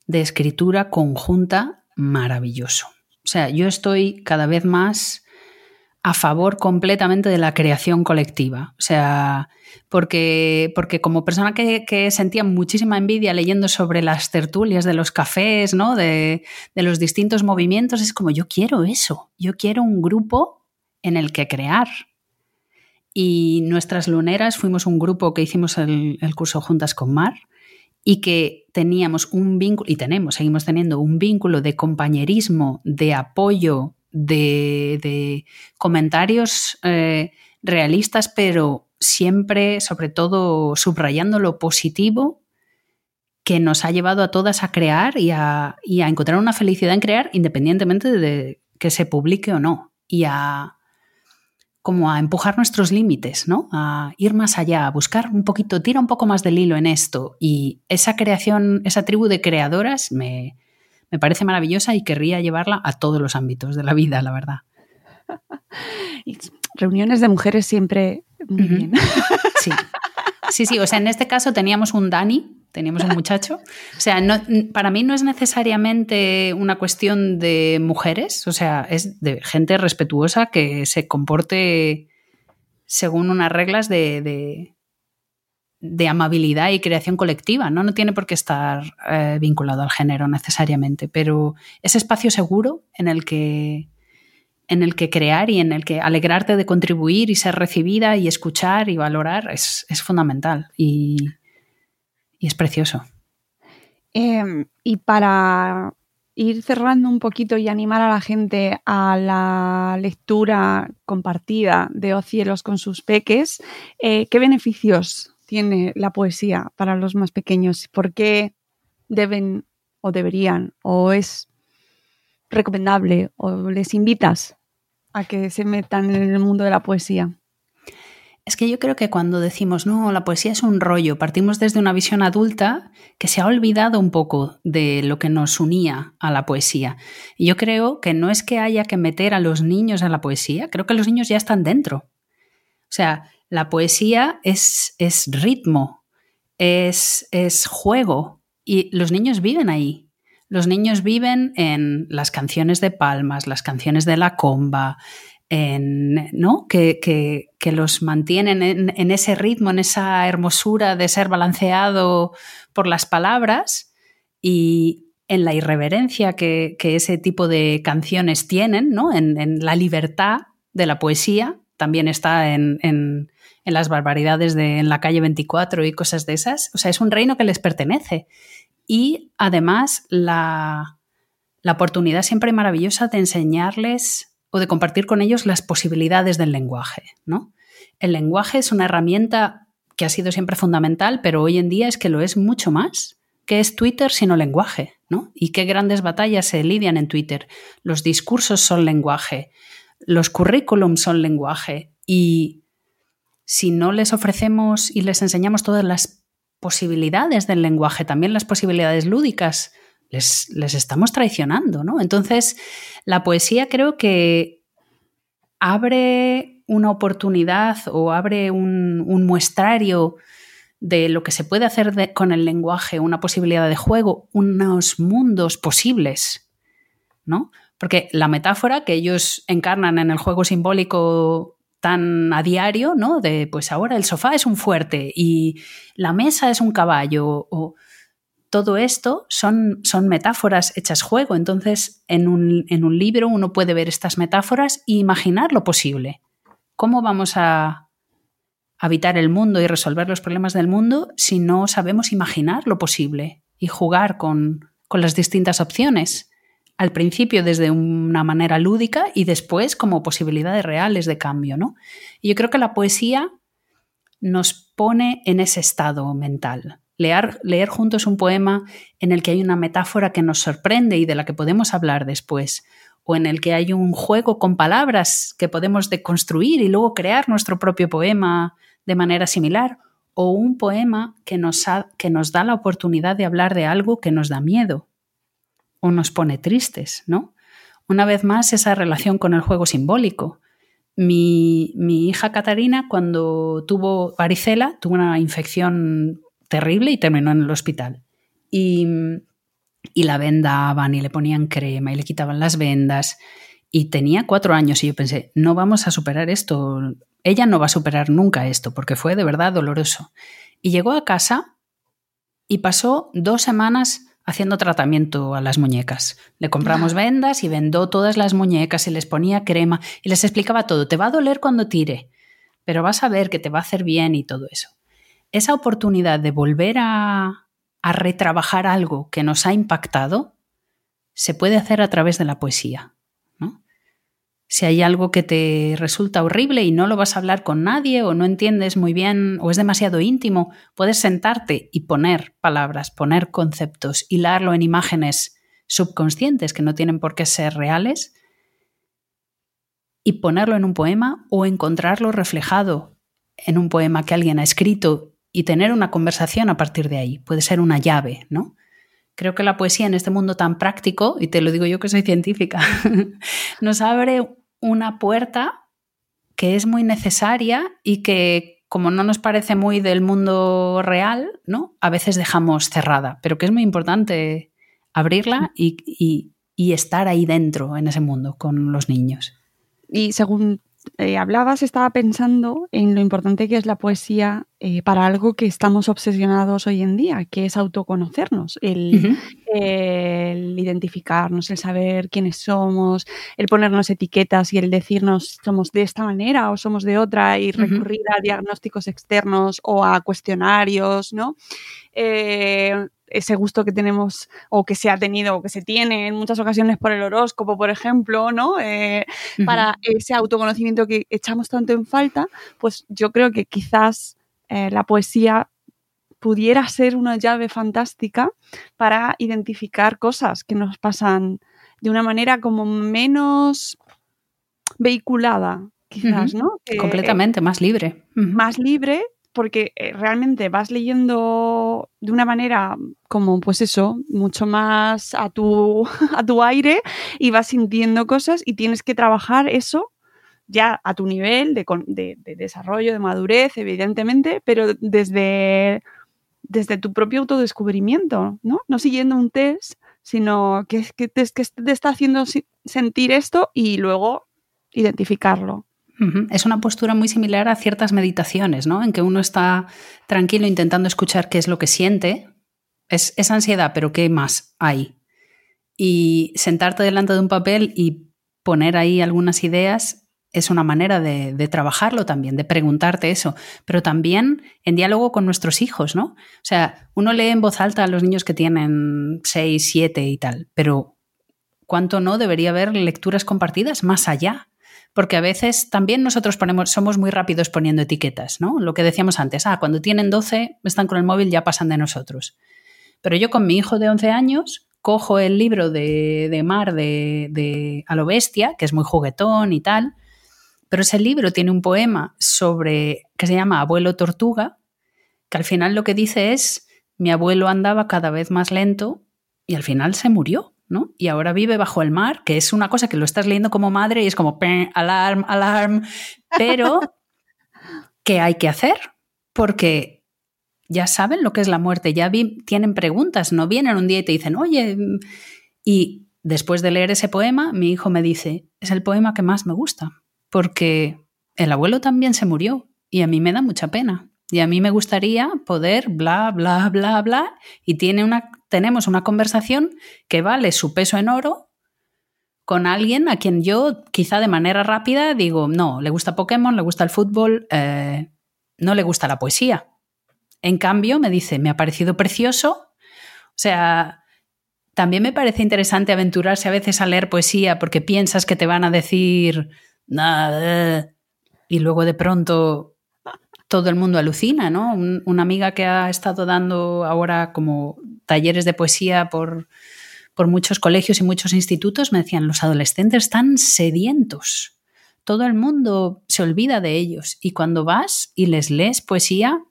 de escritura conjunta maravilloso. O sea, yo estoy cada vez más a favor completamente de la creación colectiva. O sea, porque, porque como persona que, sentía muchísima envidia leyendo sobre las tertulias de los cafés, ¿no? De, los distintos movimientos, es como yo quiero eso. Yo quiero un grupo en el que crear. Y nuestras luneras fuimos un grupo que hicimos el, el curso juntas con Mar y que teníamos un vínculo, y tenemos, seguimos teniendo un vínculo de compañerismo, de apoyo, de, comentarios eh, realistas, pero siempre, sobre todo, subrayando lo positivo que nos ha llevado a todas a crear y a, y a encontrar una felicidad en crear, independientemente de que se publique o no, y a, como a empujar nuestros límites, ¿no? A ir más allá, a buscar un poquito, tira un poco más del hilo en esto. Y esa creación, esa tribu de creadoras me, parece maravillosa y querría llevarla a todos los ámbitos de la vida, la verdad. reuniones de mujeres siempre muy bien. Sí. Sí, sí, o sea, en este caso teníamos un Dani, teníamos un muchacho. O sea, no, para mí no es necesariamente una cuestión de mujeres, o sea, es de gente respetuosa que se comporte según unas reglas de, de, amabilidad y creación colectiva, ¿no? No tiene por qué estar eh, vinculado al género necesariamente, pero ese espacio seguro en el que en el que crear y en el que alegrarte de contribuir y ser recibida y escuchar y valorar es, es fundamental. Y, y es precioso. Em, y para ir cerrando un poquito y animar a la gente a la lectura compartida de cielos con sus peques, eh, ¿qué beneficios tiene la poesía para los más pequeños? ¿Por qué deben o deberían o es recomendable o les invitas a que se metan en el mundo de la poesía? Es que yo creo que cuando decimos, no, la poesía es un rollo, partimos desde una visión adulta que se ha olvidado un poco de lo que nos unía a la poesía. Y yo creo que no es que haya que meter a los niños a la poesía, creo que los niños ya están dentro. O sea, la poesía es, es ritmo, es, es juego y los niños viven ahí. Los niños viven en las canciones de palmas, las canciones de la comba, ¿no? que, los mantienen en, ese ritmo, en esa hermosura de ser balanceado por las palabras y en la irreverencia que, ese tipo de canciones tienen, ¿no? en, la libertad de la poesía, también está en, las barbaridades de en la calle 24 y cosas de esas. O sea, es un reino que les pertenece. Y además la, la oportunidad siempre maravillosa de enseñarles o de compartir con ellos las posibilidades del lenguaje. ¿no? El lenguaje es una herramienta que ha sido siempre fundamental, pero hoy en día es que lo es mucho más. ¿Qué es Twitter sino lenguaje? ¿no? ¿Y qué grandes batallas se lidian en Twitter? Los discursos son lenguaje, los currículums son lenguaje y si no les ofrecemos y les enseñamos todas las posibilidades del lenguaje, también las posibilidades lúdicas, les, estamos traicionando, ¿no? Entonces, la poesía creo que abre una oportunidad o abre un, muestrario de lo que se puede hacer con el lenguaje, una posibilidad de juego, unos mundos posibles, ¿no? Porque la metáfora que ellos encarnan en el juego simbólico a diario, ¿no? De pues ahora el sofá es un fuerte y la mesa es un caballo o todo esto son, son metáforas hechas juego. Entonces, en un, libro uno puede ver estas metáforas e imaginar lo posible. ¿Cómo vamos a habitar el mundo y resolver los problemas del mundo si no sabemos imaginar lo posible y jugar con, con las distintas opciones? Al principio desde una manera lúdica y después como posibilidades reales de cambio, ¿no? Y yo creo que la poesía nos pone en ese estado mental Leer, leer juntos un poema en el que hay una metáfora que nos sorprende y de la que podemos hablar después, o en el que hay un juego con palabras que podemos deconstruir y luego crear nuestro propio poema de manera similar, o un poema que nos, que nos da la oportunidad de hablar de algo que nos da miedo o nos pone tristes, ¿no? Una vez más, esa relación con el juego simbólico. Mi, mi hija Catarina, cuando tuvo varicela, tuvo una infección terrible y terminó en el hospital. Y, y la vendaban y le ponían crema y le quitaban las vendas. Y tenía cuatro años y yo pensé, no vamos a superar esto, ella no va a superar nunca esto, porque fue de verdad doloroso. Y llegó a casa y pasó dos semanas haciendo tratamiento a las muñecas. Le compramos vendas y vendó todas las muñecas y les ponía crema y les explicaba todo. Te va a doler cuando tire, pero vas a ver que te va a hacer bien y todo eso. Esa oportunidad de volver a, a retrabajar algo que nos ha impactado se puede hacer a través de la poesía. Si hay algo que te resulta horrible y no lo vas a hablar con nadie o no entiendes muy bien o es demasiado íntimo, puedes sentarte y poner palabras, poner conceptos, hilarlo en imágenes subconscientes que no tienen por qué ser reales y ponerlo en un poema o encontrarlo reflejado en un poema que alguien ha escrito y tener una conversación a partir de ahí. Puede ser una llave, ¿no? Creo que la poesía en este mundo tan práctico, y te lo digo yo que soy científica, nos abre una puerta que es muy necesaria y que como no nos parece muy del mundo real, ¿no? A veces dejamos cerrada, pero que es muy importante abrirla y, y estar ahí dentro en ese mundo con los niños. Y según eh, hablabas, estaba pensando en lo importante que es la poesía eh, para algo que estamos obsesionados hoy en día, que es autoconocernos, el, identificarnos, el saber quiénes somos, el ponernos etiquetas y el decirnos somos de esta manera o somos de otra y recurrir a diagnósticos externos o a cuestionarios, ¿no? Eh, ese gusto que tenemos o que se ha tenido o que se tiene en muchas ocasiones por el horóscopo, por ejemplo, ¿no? Eh, para ese autoconocimiento que echamos tanto en falta, pues yo creo que quizás eh, la poesía pudiera ser una llave fantástica para identificar cosas que nos pasan de una manera como menos vehiculada, quizás, ¿no? Completamente, más libre. Más libre, porque eh, realmente vas leyendo de una manera como, pues eso, mucho más a tu, a tu aire y vas sintiendo cosas y tienes que trabajar eso ya a tu nivel de, desarrollo, de madurez, evidentemente, pero desde, desde tu propio autodescubrimiento, ¿no? No siguiendo un test, sino que, que, que te está haciendo sentir esto y luego identificarlo. Es una postura muy similar a ciertas meditaciones, ¿no? En que uno está tranquilo intentando escuchar qué es lo que siente. Es, ansiedad, pero ¿qué más hay? Y sentarte delante de un papel y poner ahí algunas ideas es una manera de, de, trabajarlo también, de preguntarte eso, pero también en diálogo con nuestros hijos, ¿no? O sea, uno lee en voz alta a los niños que tienen 6, 7 y tal, pero ¿cuánto no debería haber lecturas compartidas más allá? Porque a veces también nosotros ponemos, somos muy rápidos poniendo etiquetas, ¿no? Lo que decíamos antes, ah, cuando tienen 12, están con el móvil, ya pasan de nosotros. Pero yo con mi hijo de 11 años cojo el libro de, Mar de, de A lo Bestia, que es muy juguetón y tal, pero ese libro tiene un poema sobre que se llama Abuelo Tortuga, que al final lo que dice es mi abuelo andaba cada vez más lento y al final se murió. Y ahora vive bajo el mar, que es una cosa que lo estás leyendo como madre y es como alarm, alarm, pero ¿qué hay que hacer? Porque ya saben lo que es la muerte, ya tienen preguntas, no vienen un día y te dicen, oye, y después de leer ese poema, mi hijo me dice, es el poema que más me gusta, porque el abuelo también se murió y a mí me da mucha pena. Y a mí me gustaría poder bla, bla, bla, bla, y tiene una tenemos una conversación que vale su peso en oro con alguien a quien yo quizá de manera rápida digo, no, le gusta Pokémon, le gusta el fútbol, eh, no le gusta la poesía. En cambio, me dice, me ha parecido precioso. O sea, también me parece interesante aventurarse a veces a leer poesía porque piensas que te van a decir nada y luego de pronto todo el mundo alucina, ¿no? una amiga que ha estado dando ahora como talleres de poesía por, por muchos colegios y muchos institutos me decían, los adolescentes están sedientos. Todo el mundo se olvida de ellos y cuando vas y les lees poesía,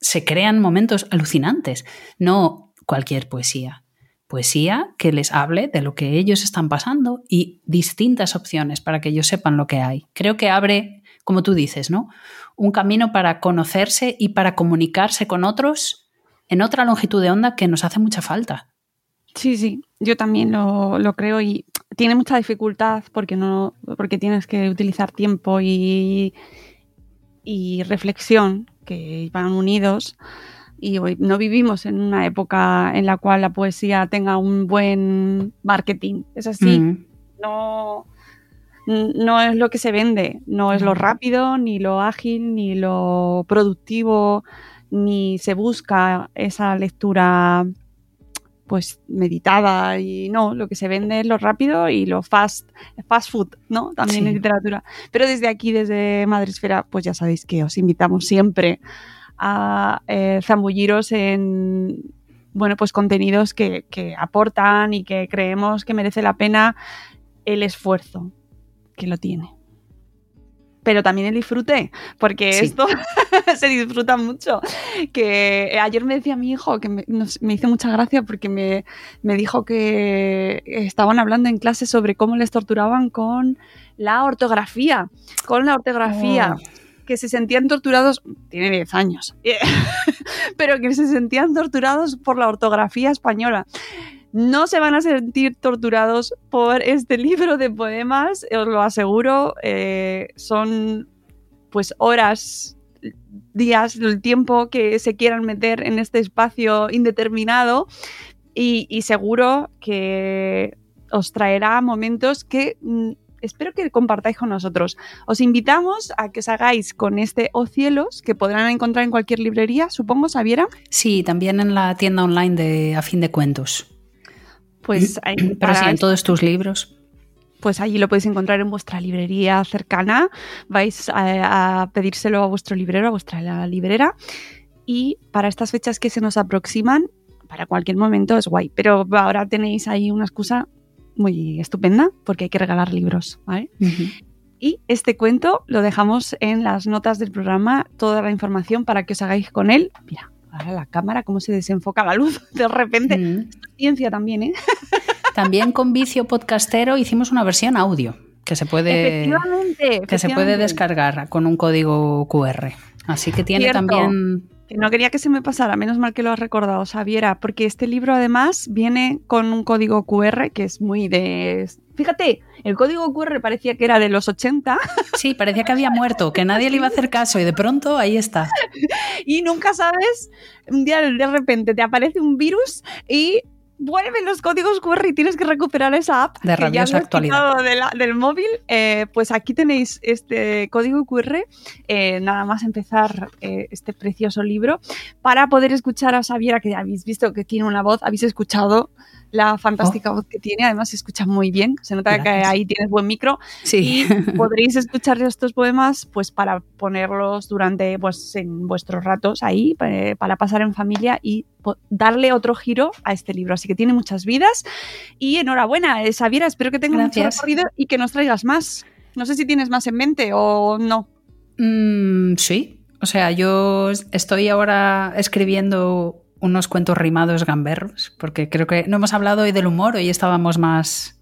se crean momentos alucinantes. No cualquier poesía. Poesía que les hable de lo que ellos están pasando y distintas opciones para que ellos sepan lo que hay. Creo que abre, como tú dices, ¿no? Un camino para conocerse y para comunicarse con otros en otra longitud de onda que nos hace mucha falta. Sí, sí, yo también lo, lo, creo y tiene mucha dificultad porque no, porque tienes que utilizar tiempo y, y reflexión que van unidos y hoy no vivimos en una época en la cual la poesía tenga un buen marketing. Es así, mm. no, no es lo que se vende, no es lo rápido, ni lo ágil, ni lo productivo, ni se busca esa lectura pues meditada y no, lo que se vende es lo rápido y lo fast, fast food, ¿no? También en literatura. Pero desde aquí, desde Madresfera, pues ya sabéis que os invitamos siempre a eh, zambulliros en bueno, pues contenidos que, que aportan y que creemos que merece la pena el esfuerzo que lo tiene pero también el disfrute, porque esto se disfruta mucho. Que ayer me decía mi hijo, que me, hizo mucha gracia porque me, dijo que estaban hablando en clase sobre cómo les torturaban con la ortografía, con la ortografía. Oh. Que se sentían torturados, tiene 10 años, pero que se sentían torturados por la ortografía española no se van a sentir torturados por este libro de poemas, os lo aseguro. Eh, son pues horas, días, el tiempo que se quieran meter en este espacio indeterminado y, seguro que os traerá momentos que mm, espero que compartáis con nosotros. Os invitamos a que os hagáis con este O Cielos, que podrán encontrar en cualquier librería, supongo, Sabiera. Sí, también en la tienda online de A Fin de Cuentos. Pues Pero sí, en todos tus libros. Pues allí lo podéis encontrar en vuestra librería cercana. Vais a, pedírselo a vuestro librero, a vuestra librera. Y para estas fechas que se nos aproximan, para cualquier momento es guay. Pero ahora tenéis ahí una excusa muy estupenda porque hay que regalar libros. Y este cuento lo dejamos en las notas del programa, toda la información para que os hagáis con él. Mira, Ahora la cámara, cómo se desenfoca la luz de repente. Mm. Ciencia también, ¿eh? También con vicio podcastero hicimos una versión audio que se puede, Que se puede descargar con un código QR. Así que tiene también no quería que se me pasara, menos mal que lo has recordado, Xaviera, porque este libro además viene con un código QR que es muy de... Fíjate, el código QR parecía que era de los 80. Sí, parecía que había muerto, que nadie le iba a hacer caso y de pronto ahí está. Y nunca sabes, un día de repente te aparece un virus y vuelven los códigos QR y tienes que recuperar esa app de rabiosa actualidad del móvil, eh, pues aquí tenéis este código QR, eh, nada más empezar eh, este precioso libro, para poder escuchar a Xaviera, que habéis visto que tiene una voz, habéis escuchado la fantástica oh. voz que tiene, además se escucha muy bien, se nota que ahí tienes buen micro sí. y podréis escuchar estos poemas pues para ponerlos durante pues en vuestros ratos ahí para pasar en familia y darle otro giro a este libro. Así que tiene muchas vidas y enhorabuena, eh, Xaviera, espero que tengas mucho recorrido y que nos traigas más. No sé si tienes más en mente o no. Mm, sí, o sea, yo estoy ahora escribiendo unos cuentos rimados gamberros, porque creo que no hemos hablado hoy del humor, hoy estábamos más...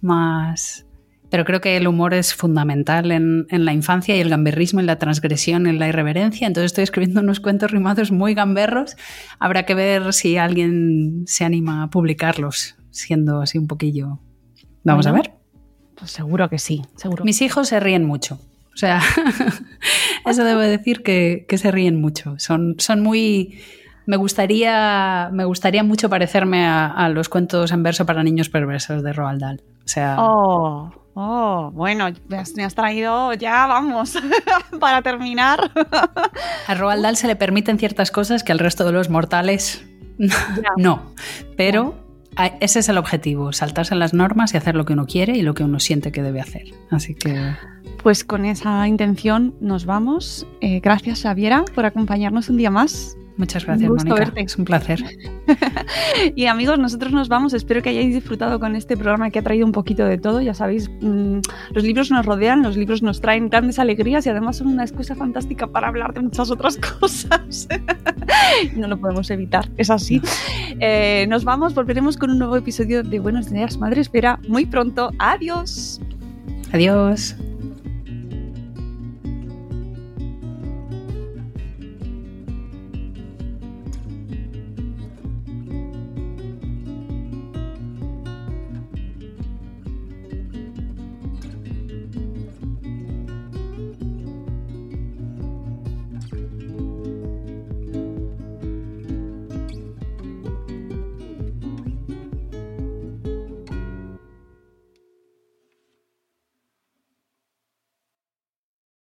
más pero creo que el humor es fundamental en, la infancia y el gamberrismo, en la transgresión, en la irreverencia. Entonces estoy escribiendo unos cuentos rimados muy gamberros. Habrá que ver si alguien se anima a publicarlos, siendo así un poquillo. Vamos a ver. Pues seguro que sí, seguro. Mis hijos se ríen mucho. O sea, eso debo decir que, se ríen mucho. Son, son muy me gustaría, me gustaría mucho parecerme a, los cuentos en verso para niños perversos de Roald Dahl. O sea. Oh, oh bueno, me has, traído ya, vamos, para terminar. a Roald Dahl se le permiten ciertas cosas que al resto de los mortales no. Pero ese es el objetivo, saltarse las normas y hacer lo que uno quiere y lo que uno siente que debe hacer. Así que... Pues con esa intención nos vamos. Eh, gracias, Xaviera, por acompañarnos un día más. Muchas gracias, Mónica. Verte. Es un placer. y amigos, nosotros nos vamos. Espero que hayáis disfrutado con este programa que ha traído un poquito de todo. Ya sabéis, mmm, los libros nos rodean, los libros nos traen grandes alegrías y además son una excusa fantástica para hablar de muchas otras cosas. no lo podemos evitar, es así. Eh, nos vamos, volveremos con un nuevo episodio de Buenos Días, Madre Espera muy pronto. Adiós. Adiós.